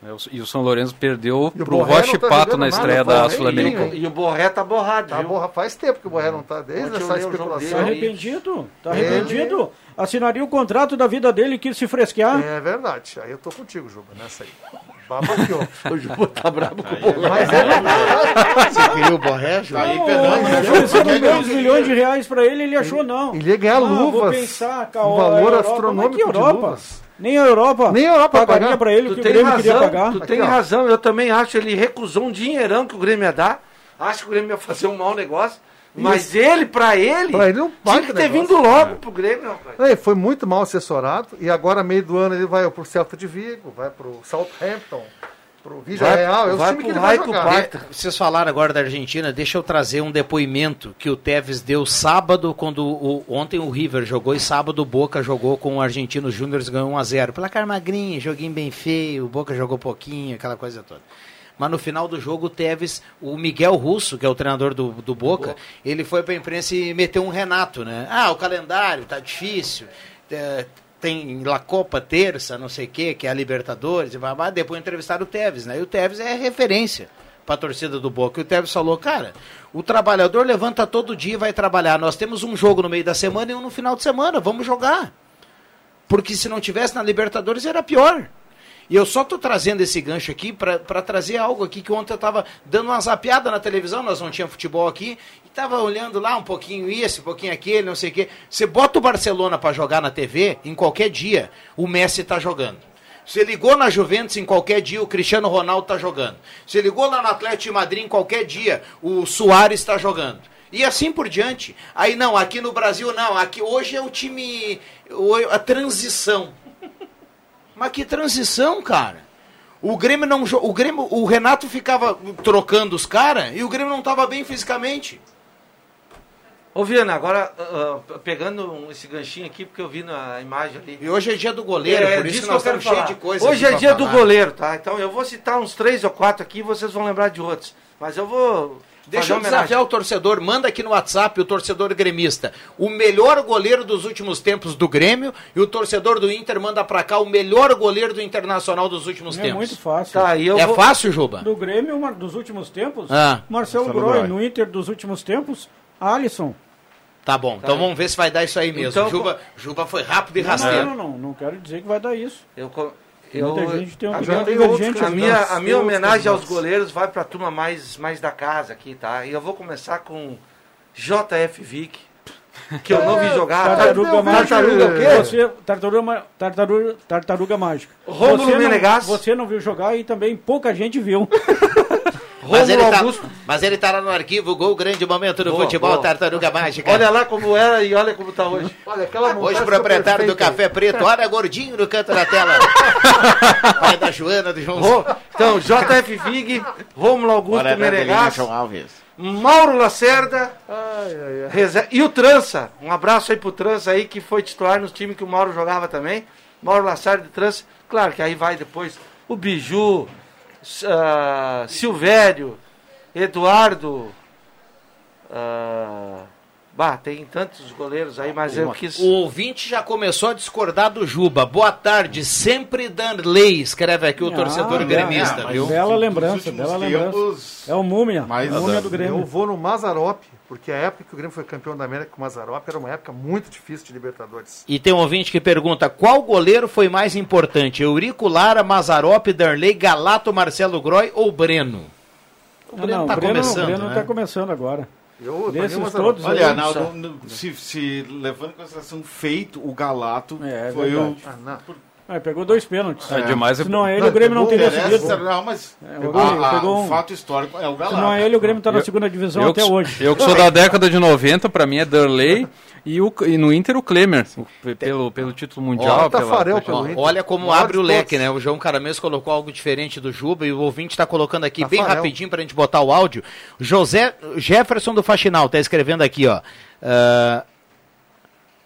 É, e o São Lourenço perdeu e pro Roche tá Pato na estreia da Sul-Americana. E o Borré tá borrado. Tá borra, faz tempo que o Borré não tá, desde essa especulação. Tá arrependido, tá arrependido. Assinaria o contrato da vida dele e quis se fresquear. É verdade. Aí eu tô contigo, Juba, nessa aí. Babaqueou. o Juba tá bravo com o Borré. Mas é verdade. Você queria o Borré, Juba? Aí, Fernando, 2 milhões de reais pra ele, ele achou não. Ele ia ganhar ah, luvas. Vou pensar, um valor astronômico de luvas. Nem a Europa. Nem a Europa pagaria para ele o que o Grêmio razão, queria pagar. Tu tem Aqui, razão, eu também acho. Ele recusou um dinheirão que o Grêmio ia dar. Acho que o Grêmio ia fazer um mau negócio. Mas Isso. ele, para ele, pra ele não tinha que ter vindo logo é. pro Grêmio. Rapaz. É, foi muito mal assessorado. E agora, meio do ano, ele vai pro Celta de Vigo, vai pro Southampton pro vai, Real, é o time que ele vai jogar. Vocês falaram agora da Argentina, deixa eu trazer um depoimento que o Tevez deu sábado, quando o, ontem o River jogou e sábado o Boca jogou com o Argentino Júnior e ganhou 1x0. Placar magrinho, joguinho bem feio, o Boca jogou pouquinho, aquela coisa toda. Mas no final do jogo, o Tevez, o Miguel Russo, que é o treinador do, do Boca, ele foi para a imprensa e meteu um Renato, né? Ah, o calendário tá difícil. É, tem La Copa terça, não sei o quê, que é a Libertadores, e babá, depois entrevistaram o Tevez, né? E o Tevez é referência para a torcida do Boca. E o Tevez falou, cara, o trabalhador levanta todo dia e vai trabalhar. Nós temos um jogo no meio da semana e um no final de semana, vamos jogar. Porque se não tivesse na Libertadores era pior. E eu só estou trazendo esse gancho aqui para trazer algo aqui que ontem eu estava dando uma zapiada na televisão, nós não tínhamos futebol aqui, e estava olhando lá um pouquinho esse, um pouquinho aquele, não sei o quê. Você bota o Barcelona para jogar na TV, em qualquer dia, o Messi está jogando. Você ligou na Juventus em qualquer dia, o Cristiano Ronaldo está jogando. Você ligou lá no Atlético de Madrid em qualquer dia, o Soares está jogando. E assim por diante. Aí não, aqui no Brasil não, aqui hoje é o time a transição. Mas que transição, cara? O Grêmio não o Grêmio, o Renato ficava trocando os caras e o Grêmio não estava bem fisicamente. Ô Viana, agora uh, pegando esse ganchinho aqui, porque eu vi na imagem ali. E hoje é dia do goleiro, é, por isso que nós estamos cheios de coisa. Hoje é dia falar. do goleiro, tá? Então eu vou citar uns três ou quatro aqui e vocês vão lembrar de outros. Mas eu vou. Deixa eu desafiar o torcedor, manda aqui no WhatsApp o torcedor gremista. O melhor goleiro dos últimos tempos do Grêmio e o torcedor do Inter manda pra cá o melhor goleiro do Internacional dos últimos é tempos. É muito fácil. Tá, é vou... fácil, Juba? Do Grêmio dos últimos tempos, ah. Marcelo Groi. No Inter dos últimos tempos, Alisson. Tá bom, então tá. então vamos ver se vai dar isso aí mesmo. Então, Juba, Juba foi rápido e rasteiro. Não, não, não, não quero dizer que vai dar isso. Eu, eu, Muita gente tem uma opinião divergente. A minha, a minha homenagem aos goleiros vai para a turma mais, mais da casa aqui, tá? E eu vou começar com JF Vick, que eu não vi jogar. Tartaruga Mágica. Tartaruga o quê? Você, tartaruga, tartaruga, tartaruga Mágica. Rômulo Menegas. Você não viu jogar e também pouca gente viu. Mas ele, tá, mas ele tá lá no arquivo, gol grande momento do boa, futebol, boa. tartaruga mágica. Olha lá como era e olha como tá hoje. Olha, aquela hoje proprietário do Café Preto, olha gordinho no canto da tela. Pai da Joana, do João. Então, JF Vig, Romulo Augusto Menegas. Mauro Lacerda ai, ai, ai. e o Trança. Um abraço aí pro Trança aí, que foi titular no time que o Mauro jogava também. Mauro Lacerda e Trança. Claro que aí vai depois o Biju, uh, Silvério, Eduardo. Uh, bah, tem tantos goleiros aí, mas eu quis. O ouvinte já começou a discordar do Juba. Boa tarde, sempre Danley, escreve aqui o ah, torcedor é, gremista, é, viu? Bela lembrança, bela lembrança. É o Múmia, mais é o Múmia do Grêmio. Eu vou no Mazarop, porque a época que o Grêmio foi campeão da América com o Mazarop era uma época muito difícil de Libertadores. E tem um ouvinte que pergunta: qual goleiro foi mais importante? Eurico Lara, Mazarop, Darley, Galato, Marcelo Groy ou Breno? O Breno está começando. O Breno está né? começando agora. Eu, Desses todos Olha, Arnaldo, se, se levando em consideração feito, o Galato é, é foi verdade. o. Ah, é, pegou dois pênaltis. É, demais. Se não é ele, o Grêmio não teria seguido. Não, mas é, pegou, a, a, pegou um... fato histórico é o Galato. Se não é ele, o Grêmio está na segunda divisão eu, até hoje. Eu que sou da década de 90, para mim é Derley e, o, e no Inter o Klemer, pelo, pelo título mundial. Pela, pelo olha como abre o leque, né? O João Caramês colocou algo diferente do Juba e o ouvinte está colocando aqui Tafarel. bem rapidinho para a gente botar o áudio. José Jefferson do Faxinal está escrevendo aqui, ó. Uh,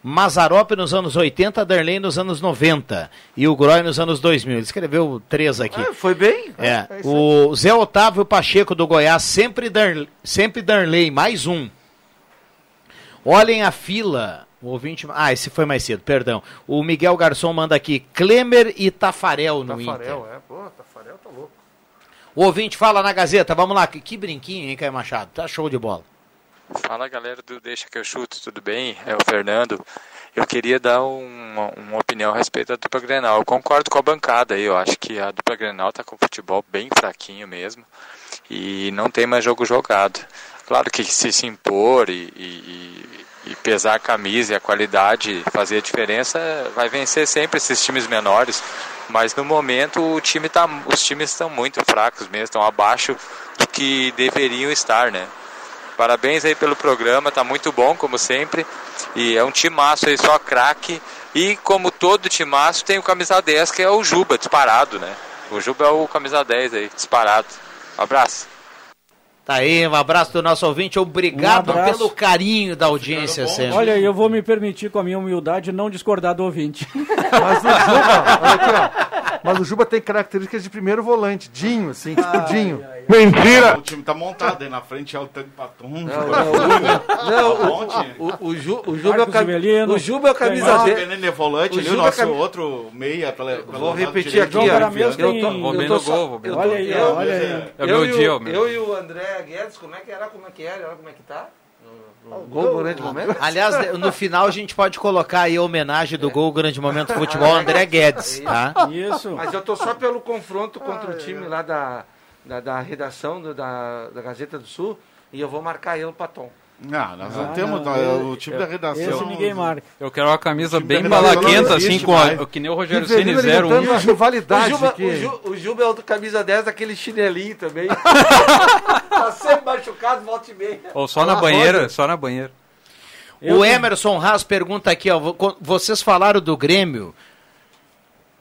Mazarop nos anos 80, Darley nos anos 90 e o Groy nos anos 2000. Ele escreveu três aqui. Ah, foi bem. É. é o Zé Otávio Pacheco do Goiás, sempre, Dar, sempre Darley, mais um. Olhem a fila. O ouvinte. Ah, esse foi mais cedo, perdão. O Miguel Garçom manda aqui: Klemer e Tafarel no Tafarel, Inter. é. Pô, Tafarel tá louco. O ouvinte fala na Gazeta, vamos lá. Que, que brinquinho, hein, Caio Machado? Tá show de bola. Fala galera do Deixa que eu chuto, tudo bem? É o Fernando. Eu queria dar uma, uma, opinião a respeito da dupla Grenal. Eu concordo com a bancada aí, eu acho que a dupla Grenal tá com o futebol bem fraquinho mesmo e não tem mais jogo jogado. Claro que se se impor e, e, e pesar a camisa e a qualidade fazer a diferença, vai vencer sempre esses times menores. Mas no momento o time tá, os times estão muito fracos mesmo, estão abaixo do que deveriam estar, né? Parabéns aí pelo programa, tá muito bom, como sempre. E é um timaço aí, só craque. E como todo timaço, tem o camisa 10, que é o Juba, disparado, né? O Juba é o camisa 10 aí, disparado. Um abraço. Tá aí, um abraço do nosso ouvinte. Obrigado um pelo carinho da audiência sempre. Olha, eu vou me permitir, com a minha humildade, não discordar do ouvinte. Mas o Juba, olha aqui, ó. Mas o Juba tem características de primeiro volante, Dinho, assim, tipo ai, Dinho. Ai, Mentira! O time tá montado aí na frente é o tanque patum. Não, não, não, o, o, o, Ju, o Juba é o camisa. O Juba é o camisa dele. é volante, o, o nosso cam... outro meia Vou repetir aqui, ó. Eu tô, vou bem no gol, Olha aí, olha aí. É o meu dia, Eu e o André Guedes, como é que era, como é que era, olha como é que tá. Gol grande momento. Aliás, no final a gente pode colocar aí a homenagem do gol grande momento do futebol André Guedes, tá? Isso. Mas eu tô só pelo confronto contra o time lá da da, da redação do, da, da Gazeta do Sul e eu vou marcar ele para Tom. Não, nós não, temos não, o time eu, da redação. Esse ninguém marca. Eu quero uma camisa bem balaquenta, assim, com a, que nem o Rogério Ceni 01. rivalidade o, Juba, o, Ju, o Juba é outro camisa 10 daquele chinelinho também. tá sempre machucado, volta e meia. Ou só na ah, banheira, só na banheira. o Emerson Haas pergunta aqui, ó, vocês falaram do Grêmio.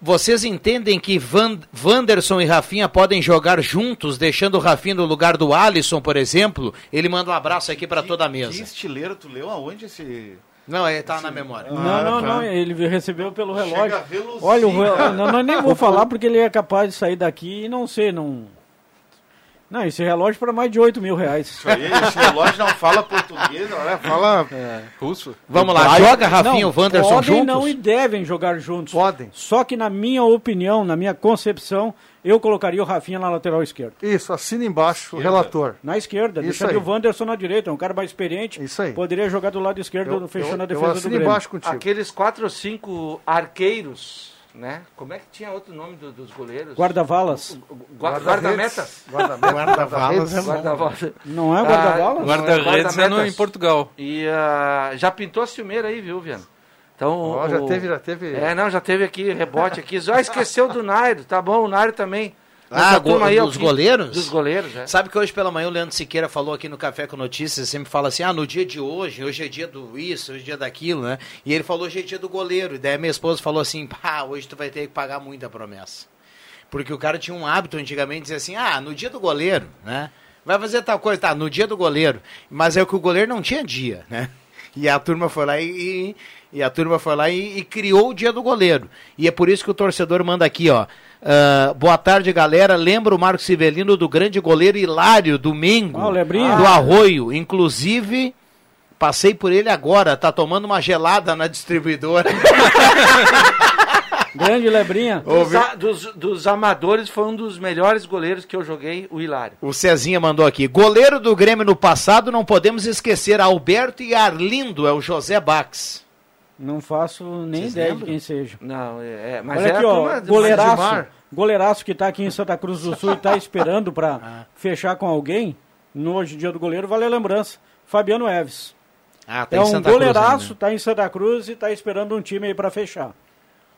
Vocês entendem que Van, Vanderson e Rafinha podem jogar juntos, deixando o Rafinha no lugar do Alisson, por exemplo? Ele manda um abraço aqui para toda a mesa. Que estileiro, tu leu aonde esse... Não, ele tá esse... na memória. Não, ah, não, tá. não, ele recebeu pelo relógio. Olha, o, não, não, nem vou falar porque ele é capaz de sair daqui e não sei, não não, esse relógio para mais de 8 mil reais. Isso aí, esse relógio não fala português, não é? Fala é. russo. Vamos lá, joga Rafinha e o Wanderson podem, juntos? não e devem jogar juntos. Podem. Só que na minha opinião, na minha concepção, eu colocaria o Rafinha na lateral esquerda. Isso, assina embaixo esquerda. o relator. Na esquerda, Isso deixaria aí. o Wanderson na direita, é um cara mais experiente. Isso aí. Poderia jogar do lado esquerdo, eu, fechando eu, a defesa eu do Grêmio. embaixo contigo. Aqueles quatro ou cinco arqueiros né? Como é que tinha outro nome do, dos goleiros? Guarda-valas. Guarda-metas. Guarda-valas. Guarda não é guarda-valas? Ah, Guarda-redes é no, em Portugal. E uh, já pintou a ciumeira aí, viu, Viana? Então, oh, o... já teve, já teve. É, não, já teve aqui rebote aqui. Já esqueceu do Nairo, tá bom, o Nairo também. Ah, go aí, dos goleiros? Dos goleiros, é. Sabe que hoje pela manhã o Leandro Siqueira falou aqui no Café com Notícias, sempre fala assim, ah, no dia de hoje, hoje é dia do isso, hoje é dia daquilo, né? E ele falou, hoje é dia do goleiro. E daí minha esposa falou assim, pá, hoje tu vai ter que pagar muita promessa. Porque o cara tinha um hábito antigamente de dizer assim, ah, no dia do goleiro, né? Vai fazer tal coisa, tá, no dia do goleiro. Mas é o que o goleiro não tinha dia, né? E a turma foi lá e, e a turma foi lá e, e, criou o dia do goleiro. E é por isso que o torcedor manda aqui, ó. Uh, boa tarde, galera. Lembra o Marco Sivelino do grande goleiro Hilário, domingo, oh, do Arroio. Inclusive, passei por ele agora, tá tomando uma gelada na distribuidora. Grande Lebrinha. Dos, dos, dos, amadores foi um dos melhores goleiros que eu joguei, o Hilário. O Cezinha mandou aqui. Goleiro do Grêmio no passado, não podemos esquecer Alberto e Arlindo, é o José Bax. Não faço nem Vocês ideia lembram? de quem seja. Não, é, mas Olha aqui, ó, goleiraço, goleiraço que está aqui em Santa Cruz do Sul e está esperando para ah. fechar com alguém, no hoje dia do goleiro, vale a lembrança. Fabiano Eves. Ah, tá é um goleiraço, está em Santa Cruz e está esperando um time aí para fechar.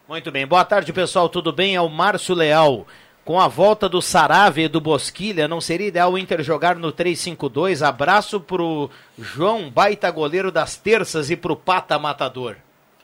Muito bem. Boa tarde, pessoal. Tudo bem? É o Márcio Leal. Com a volta do Sarave e do Bosquilha, não seria ideal o Inter jogar no 3-5-2? Abraço pro João, baita goleiro das terças, e pro Pata Matador.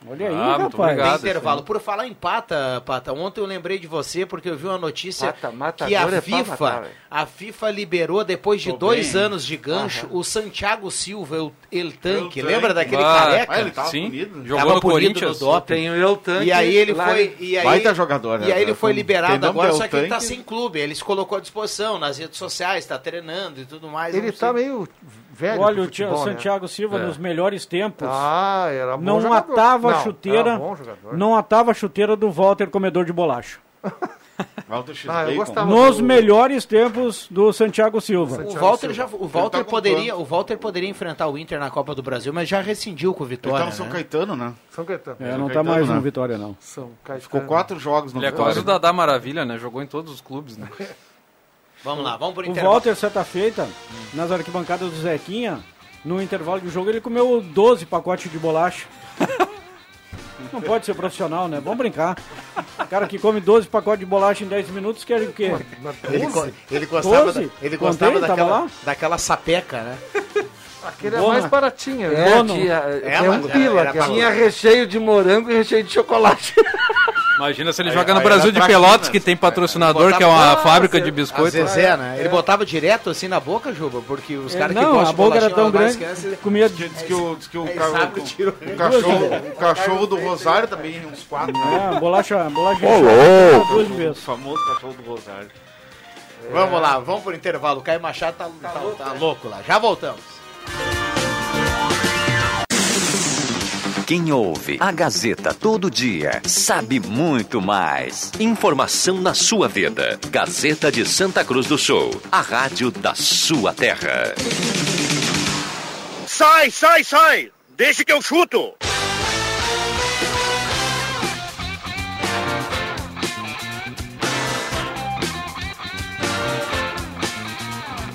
Olha aí, ah, rapaz. Obrigado, intervalo. Por falar em pata, pata, ontem eu lembrei de você porque eu vi uma notícia pata, que a é FIFA, matar, a FIFA liberou depois de Tô dois bem. anos de gancho Aham. o Santiago Silva, o El Tanque. Lembra daquele ah, careca? Ah, ele tava Sim. Punido. Jogou tava no Corinthians. No tem o El Tanque. E aí ele foi, e aí, Baita jogador, né? E aí ele foi liberado agora, só que ele tá sem clube. Ele se colocou à disposição nas redes sociais, está treinando e tudo mais. Ele tá meio velho. Olha, o futebol, né? Santiago Silva é. nos melhores tempos. Ah, era bom Não jogador. atava a chuteira. Não atava a chuteira do Walter comedor de bolacha. ah, Nos do... melhores tempos do Santiago Silva. O Walter já, o Walter tá poderia, o Walter poderia enfrentar o Inter na Copa do Brasil, mas já rescindiu com o Vitória. Ele tá no São né? Caetano, né? São Caetano. É, não Caetano, tá mais né? no Vitória não. São Caetano. Ficou quatro jogos no Ele Vitória. é quase o Dadá Maravilha, né? Jogou em todos os clubes, né? vamos lá, vamos por O Walter, certa feita, nas arquibancadas do Zequinha, no intervalo do jogo, ele comeu 12 pacotes de bolacha. Não pode ser profissional, né? Vamos brincar. O cara que come 12 pacotes de bolacha em 10 minutos quer o quê? Ele, ele gostava, da, ele gostava Contei, daquela, daquela sapeca, né? Aquele é mais baratinho, né? É, tinha, é, é um pila. Era, era tinha recheio de morango e recheio de chocolate. Imagina se ele aí, joga no Brasil de Pelotas, que tem patrocinador, que é uma fábrica de biscoitos. Zezé, né? Ele botava direto assim na boca, Juba, porque os caras que gostam de boca era tão grande, comia... Diz que o, diz que o, o, cachorro, o cachorro do Rosário também, uns quatro. É, bolacha... bolacha Ô, louco! O famoso cachorro do Rosário. Vamos lá, vamos pro intervalo. O Caio Machado tá, tá, tá, tá louco lá. Já voltamos. Quem ouve a Gazeta todo dia sabe muito mais. Informação na sua vida. Gazeta de Santa Cruz do Sul, a rádio da sua terra. Sai, sai, sai! Deixa que eu chuto!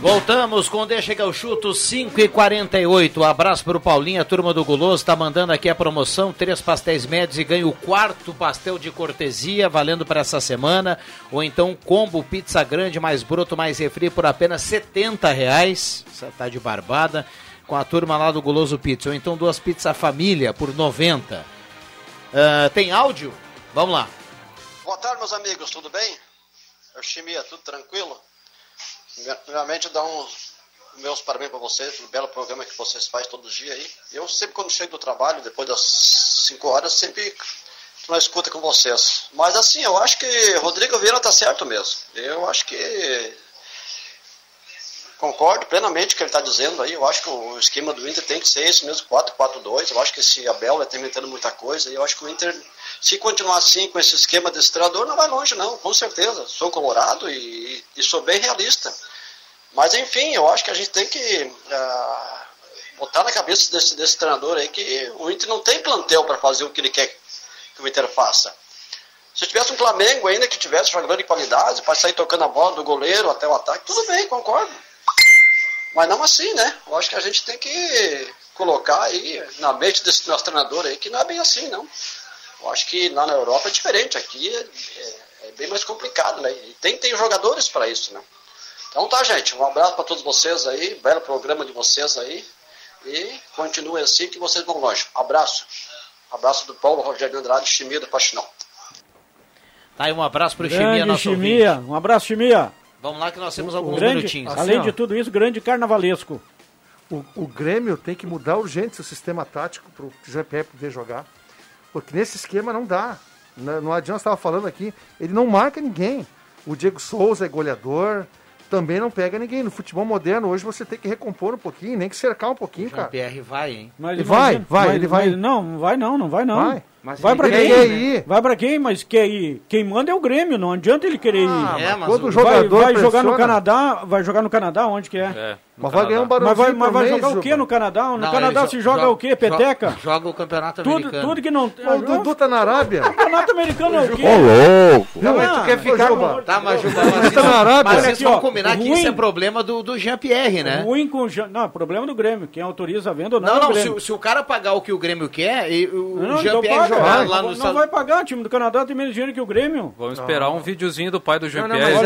Voltamos com Deixa que eu chuto 5 e 48 Abraço para o Paulinho, a turma do Guloso está mandando aqui a promoção, três pastéis médios e ganha o quarto pastel de cortesia, valendo para essa semana. Ou então combo pizza grande, mais broto, mais refri por apenas 70 reais. Você tá de barbada. Com a turma lá do Guloso Pizza. Ou então duas pizzas família por 90. Uh, ah, tem áudio? Vamos lá. Boa tarde, meus amigos, tudo bem? Chimia, tudo tranquilo? Primeiramente, dar uns meus parabéns para vocês, pelo belo programa que vocês fazem todos os dias aí. Eu sempre, quando chego do trabalho, depois das 5 horas, sempre na escuta com vocês. Mas assim, eu acho que Rodrigo Vieira tá certo mesmo. Eu acho que concordo plenamente com o que ele está dizendo aí. Eu acho que o esquema do Inter tem que ser esse mesmo, 4-4-2. Eu acho que esse Abel vai ter inventando muita coisa. E eu acho que o Inter se continuar assim com esse esquema desse treinador, não vai longe, não, com certeza. Sou colorado e, e sou bem realista. Mas enfim, eu acho que a gente tem que uh, botar na cabeça desse, desse treinador aí que o Inter não tem plantel para fazer o que ele quer que o Inter faça. Se tivesse um Flamengo ainda que tivesse jogador de qualidade, para sair tocando a bola do goleiro até o ataque, tudo bem, concordo. Mas não assim, né? Eu acho que a gente tem que colocar aí na mente desse nosso treinador aí que não é bem assim, não. Eu acho que lá na Europa é diferente, aqui é, é, é bem mais complicado, né? E tem, tem jogadores para isso, né? Então tá, gente. Um abraço para todos vocês aí. Belo programa de vocês aí. E continue assim que vocês vão longe. Abraço. Abraço do Paulo Rogério Andrade, Chimia do Paixão. Tá aí um abraço para o Chimia, nosso Chimia. Um abraço, Chimia. Vamos lá que nós temos alguns grande, minutinhos. Além assim, de tudo isso, grande carnavalesco. O, o Grêmio tem que mudar urgente seu sistema tático para o GPE poder jogar. Porque nesse esquema não dá. Não, não adianta, estava falando aqui, ele não marca ninguém. O Diego Souza é goleador, também não pega ninguém. No futebol moderno, hoje você tem que recompor um pouquinho, nem que cercar um pouquinho, o cara. O Pierre vai, hein? Mas, ele vai, vai, mas, ele vai. Mas, não, não vai não, não vai não. Vai. Mas vai para quem? Quer ir. Vai para quem? Mas quer ir. Quem manda é o Grêmio, não adianta ele querer ah, ir. É, mas quando o jogador vai, vai jogar no Canadá, vai jogar no Canadá, onde que é? é mas vai ganhar um barulho. Mas vai, mas vai jogar o que no Canadá? No não, Canadá se joga, joga, o que? Peteca? Joga, joga, o campeonato americano. Tudo, tudo que não. O Dudu tá na Arábia. O campeonato americano é o quê? Ô, louco. Não, mas tu quer ficar com. Tá, mas Juba, mas tá na Arábia. Mas vocês vão combinar que isso é problema do, do Jean-Pierre, né? Ruim com. Não, é problema do Grêmio. Quem autoriza a venda ou não. Não, não. Se o cara pagar o que o Grêmio quer, o Jean-Pierre então jogar lá no. Não vai pagar, o time do Canadá tem menos dinheiro que o Grêmio. Vamos esperar um videozinho do pai do Jean-Pierre.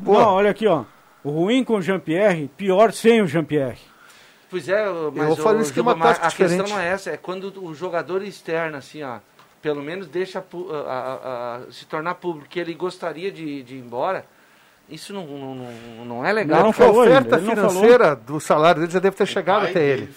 Não, olha aqui, ó. Ruim com o Jean-Pierre, pior sem o Jean-Pierre. Pois é, mas eu falo um esquema Juba, a diferente. questão não é essa, é quando o jogador externo, assim, ó, pelo menos deixa a, a, a, se tornar público que ele gostaria de, de ir embora, isso não, não, não é legal. Não, a oferta financeira do salário dele já deve ter chegado até ele.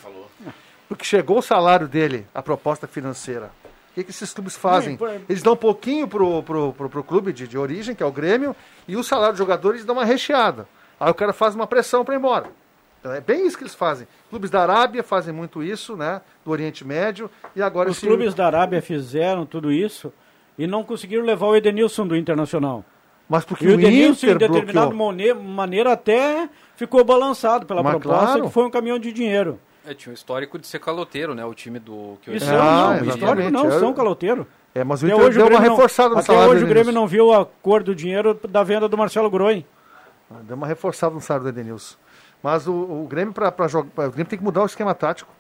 Porque chegou o salário dele, a proposta financeira. O que, que esses clubes fazem? Eles dão um pouquinho pro, pro, pro, pro clube de, de origem, que é o Grêmio, e o salário dos jogadores dão uma recheada. Aí o cara faz uma pressão para ir embora. Então, é bem isso que eles fazem. Clubes da Arábia fazem muito isso, né? Do Oriente Médio. E agora Os esse... clubes da Arábia fizeram tudo isso e não conseguiram levar o Edenilson do Internacional. Mas porque e o Edenilson, em determinada maneira, até ficou balançado pela Mas proposta, claro. que foi um caminhão de dinheiro. É, tinha um histórico de ser caloteiro, né? O time do... Que Isso, ah, não, histórico não, são caloteiro. É, mas o Inter hoje deu o uma reforçada no Até hoje o Grêmio não viu a cor do dinheiro da venda do Marcelo Groen. Deu uma reforçada no salário do Edenilson. Mas o, o Grêmio, para jogar, o Grêmio tem que mudar o esquema tático.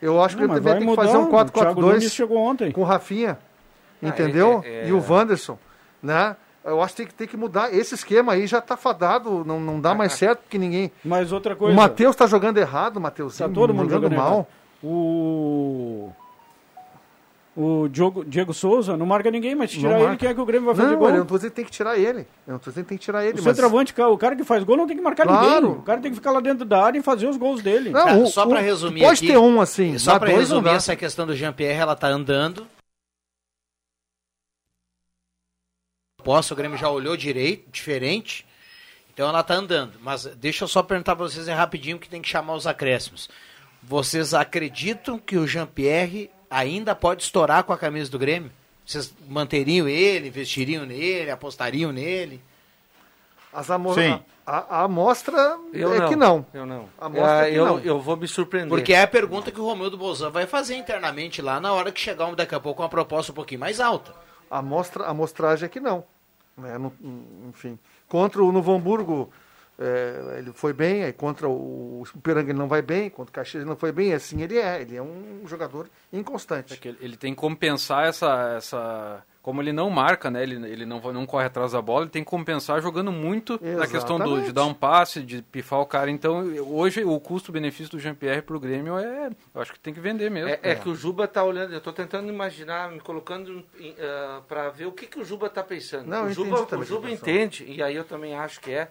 Eu acho não, que ele tem que fazer um 4-4-2 com o Rafinha, ah, entendeu? É, é, e o Wanderson, né? Eu acho que tem que, tem que mudar. Esse esquema aí já está fadado, não, não dá mais certo, porque ninguém... Mas outra coisa... O Matheus está jogando errado, Matheus. Está todo mundo jogando, jogando mal. Errado. O o Diogo, Diego Souza não marca ninguém, mas se tirar ele, quem é que o Grêmio vai fazer não, gol? Não, eu não tô dizendo que tem que tirar ele. Eu não tô dizendo que tem que tirar ele. O mas... centroavante, o cara que faz gol não tem que marcar claro. ninguém. O cara tem que ficar lá dentro da área e fazer os gols dele. Não, cara, o, só para resumir Pode aqui, ter um assim. Só para resumir essa questão do Jean-Pierre, ela tá andando. Posso, o Grêmio já olhou direito, diferente. Então ela tá andando. Mas deixa eu só perguntar para vocês é rapidinho que tem que chamar os acréscimos. Vocês acreditam que o Jean-Pierre ainda pode estourar com a camisa do Grêmio? Vocês manteriam ele, investiriam nele, apostariam nele? As amo Sim. A, a, amostra eu é não. que não. Eu não. A amostra é, que eu, não. eu vou me surpreender. Porque é a pergunta que o Romildo Bolzan vai fazer internamente lá na hora que chegar um, daqui a pouco uma proposta um pouquinho mais alta. A, amostra, a amostragem é que não. No, enfim. Contra o Novo Hamburgo, é, ele foi bem, aí contra o, o Piranga ele não vai bem, contra o Caxias ele não foi bem, assim ele é, ele é um jogador inconstante. É ele tem que compensar essa, essa como ele não marca, né, ele, ele não, não corre atrás da bola, ele tem que compensar jogando muito Exatamente. na questão do, de dar um passe, de pifar o cara. Então, hoje, o custo-benefício do Jean-Pierre pro Grêmio é. Eu acho que tem que vender mesmo. É, é que o Juba tá olhando, eu estou tentando imaginar, me colocando uh, ah, para ver o que, que o Juba tá pensando. Não, o Juba, o Juba entende, e aí eu também acho que é.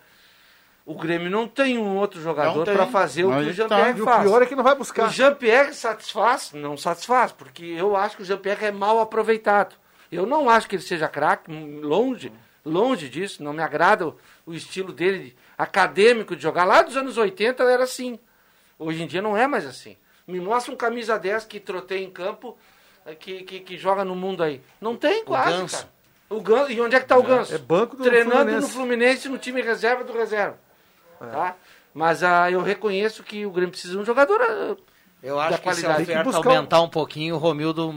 O Grêmio não tem um outro jogador para fazer o que o Jean-Pierre tá. faz. o pior é que não vai buscar. O Jean-Pierre satisfaz? Não satisfaz, porque eu acho que o Jean-Pierre é mal aproveitado. Eu não acho que ele seja craque, longe, longe disso, não me agrada o, o, estilo dele acadêmico de jogar. Lá dos anos 80 era assim. Hoje em dia não é mais assim. Me mostra um camisa 10 que trotei em campo, eh, que, que, que joga no mundo aí. Não tem quase, o cara. O Ganso, e onde é que está o Ganso? É banco do Treinando Fluminense. no Fluminense, no time reserva do reserva. É. Tá? Mas ah, eu reconheço que o Grêmio precisa de um jogador ah, eu acho que se a oferta aumentar um... um pouquinho, o Romildo.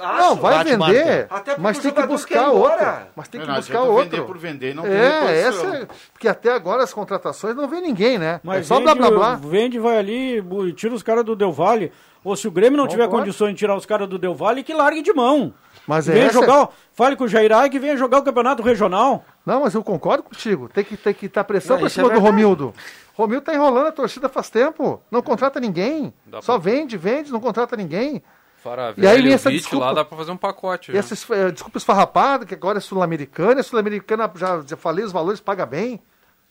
não, vai vender. Mas tem que buscar outra. Mas tem que não, buscar outra. vender por vender não é, essa é, Porque até agora as contratações não vem ninguém, né? Mas é só vende, blá blá blá. Vende, vai ali e tira os caras do Del Valle. Ou se o Grêmio não, não tiver pode. condições de tirar os caras do Del Valle, que largue de mão. Mas venha essa... jogar, fale com o Jairá que venha jogar o campeonato regional. Não, mas eu concordo contigo. Tem que, tem que estar tá pressão para cima é do Romildo. Romildo tá enrolando a torcida faz tempo. Não contrata ninguém. Dá Só pra... vende, vende, não contrata ninguém. E aí essa desculpa, lá dá pra fazer um pacote. E essa uh, desculpa esfarrapada, que agora é sul-americana, é sul-americana, já, já falei os valores, paga bem.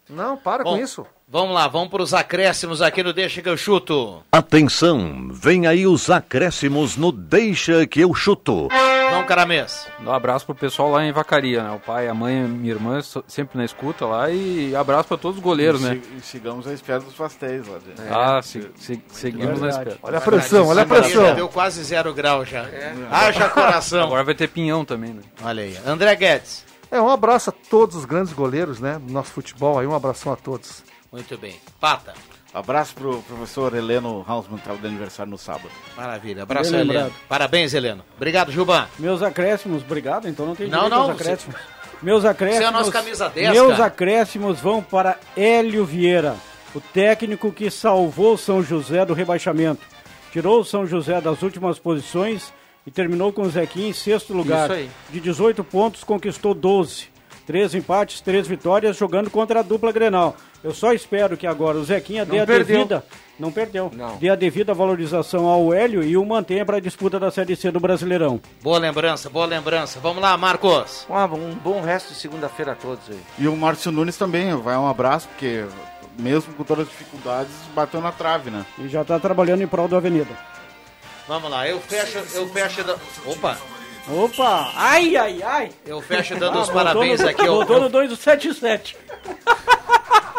Não, para Bom, com isso. Vamos lá, vamos para os acréscimos aqui no Deixa que eu chuto. Atenção, vem aí os acréscimos no Deixa que eu chuto. Vamos, Caramês. Um abraço pro pessoal lá em Vacaria, né? O pai, a mãe, minha irmã, sempre na escuta lá. E abraço para todos os goleiros, e né? E sigamos a espera dos pastéis lá. É, ah, se, se, seguimos na espera. Olha a pressão, olha a pressão. Já deu quase zero grau já. É. Haja coração. Agora vai ter pinhão também, né? Olha aí. André Guedes. É, um abraço a todos os grandes goleiros, né? Do nosso futebol aí, um abração a todos. Muito bem. Pata. Abraço pro professor Heleno Hausmann, que estava de aniversário no sábado. Maravilha. Abraço, Bem Heleno. Lembrado. Parabéns, Heleno. Obrigado, Juba. Meus acréscimos, obrigado. Então não tem não, não, acréscimos. Você... Meus acréscimos. Você é a nossa camisa 10, Meus cara. acréscimos vão para Hélio Vieira, o técnico que salvou São José do rebaixamento. Tirou o São José das últimas posições e terminou com o Zequinha em sexto lugar. De 18 pontos, conquistou 12. Três empates, três vitórias, jogando contra a dupla Grenal. Eu só espero que agora o Zequinha dê a devida. Não perdeu. Não. Dê a devida valorização ao Hélio e o mantenha para a disputa da Série C do Brasileirão. Boa lembrança, boa lembrança. Vamos lá, Marcos. um bom resto de segunda-feira a todos aí. E o Márcio Nunes também, vai um abraço, porque mesmo com todas as dificuldades, bateu na trave, né? E já está trabalhando em prol da Avenida. Vamos lá, eu fecho, eu fecho. Da... Opa! Opa! Ai, ai, ai! Eu fecho dando ah, os parabéns no, aqui. Voltou eu... no 277.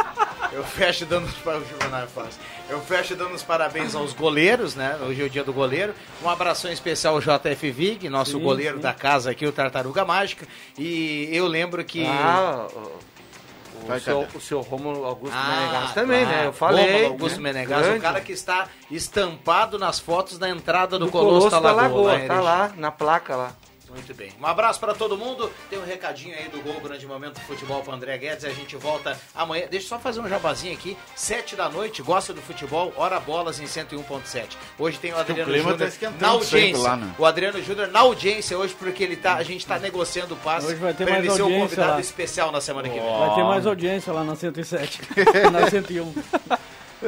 Eu fecho dando os Eu fecho dando os parabéns aos goleiros, né? Hoje é o dia do goleiro. Um abração especial ao JF Vig, nosso sim, goleiro sim. da casa aqui, o Tartaruga Mágica. E eu lembro que. Ah, o, Vai, seu, o seu Romulo Augusto ah, Menegas também, né? Eu falei. Romulo Augusto né? Menegas, o cara que está estampado nas fotos da entrada do, do Colosso, Colosso da Lagoa. Lagoa tá lá, na placa lá. Muito bem. Um abraço para todo mundo. Tem um recadinho aí do Gol Grande Momento do Futebol para André Guedes. A gente volta amanhã. Deixa eu só fazer um jabazinho aqui. Sete da noite, gosta do futebol, hora bolas em 101.7. Hoje tem o Adriano o Júnior tá na audiência. Lá, né? O Adriano Júnior na audiência hoje, porque ele tá, a gente está negociando o passe. Hoje vai ter mais audiência. ser o convidado lá. especial na semana que vem. Vai ter mais audiência lá na 107. na 101.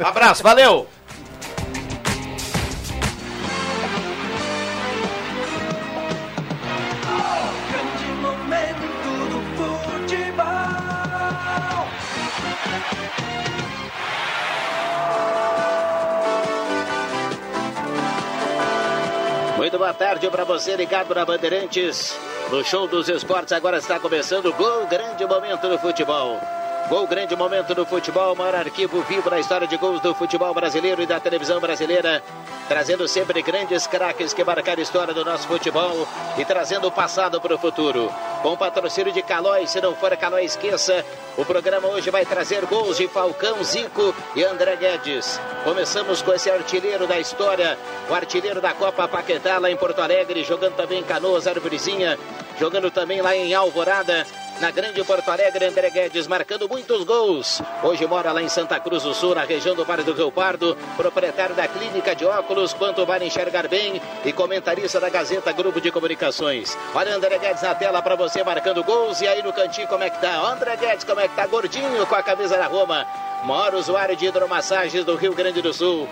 Abraço, valeu! Boa tarde para você ligado na Bandeirantes. No show dos esportes agora está começando o Gol Grande Momento do Futebol. Gol grande momento do futebol, maior arquivo vivo da história de gols do futebol brasileiro e da televisão brasileira, trazendo sempre grandes craques que marcaram a história do nosso futebol e trazendo o passado para o futuro. Com patrocínio de Calói, se não for Calói, esqueça. O programa hoje vai trazer gols de Falcão, Zico e André Guedes. Começamos com esse artilheiro da história, o artilheiro da Copa Paquetá lá em Porto Alegre, jogando também em Canoas, Arvorezinha, jogando também lá em Alvorada Na Grande Porto Alegre, André Guedes marcando muitos gols. Hoje mora lá em Santa Cruz do Sul, na região do Vale do Rio Pardo. Proprietário da Clínica de Óculos, quanto vai enxergar bem. E comentarista da Gazeta Grupo de Comunicações. Olha André Guedes na tela para você marcando gols. E aí no cantinho, como é que tá? André Guedes, como é que tá? Gordinho com a camisa da Roma. Maior usuário de hidromassagens do Rio Grande do Sul.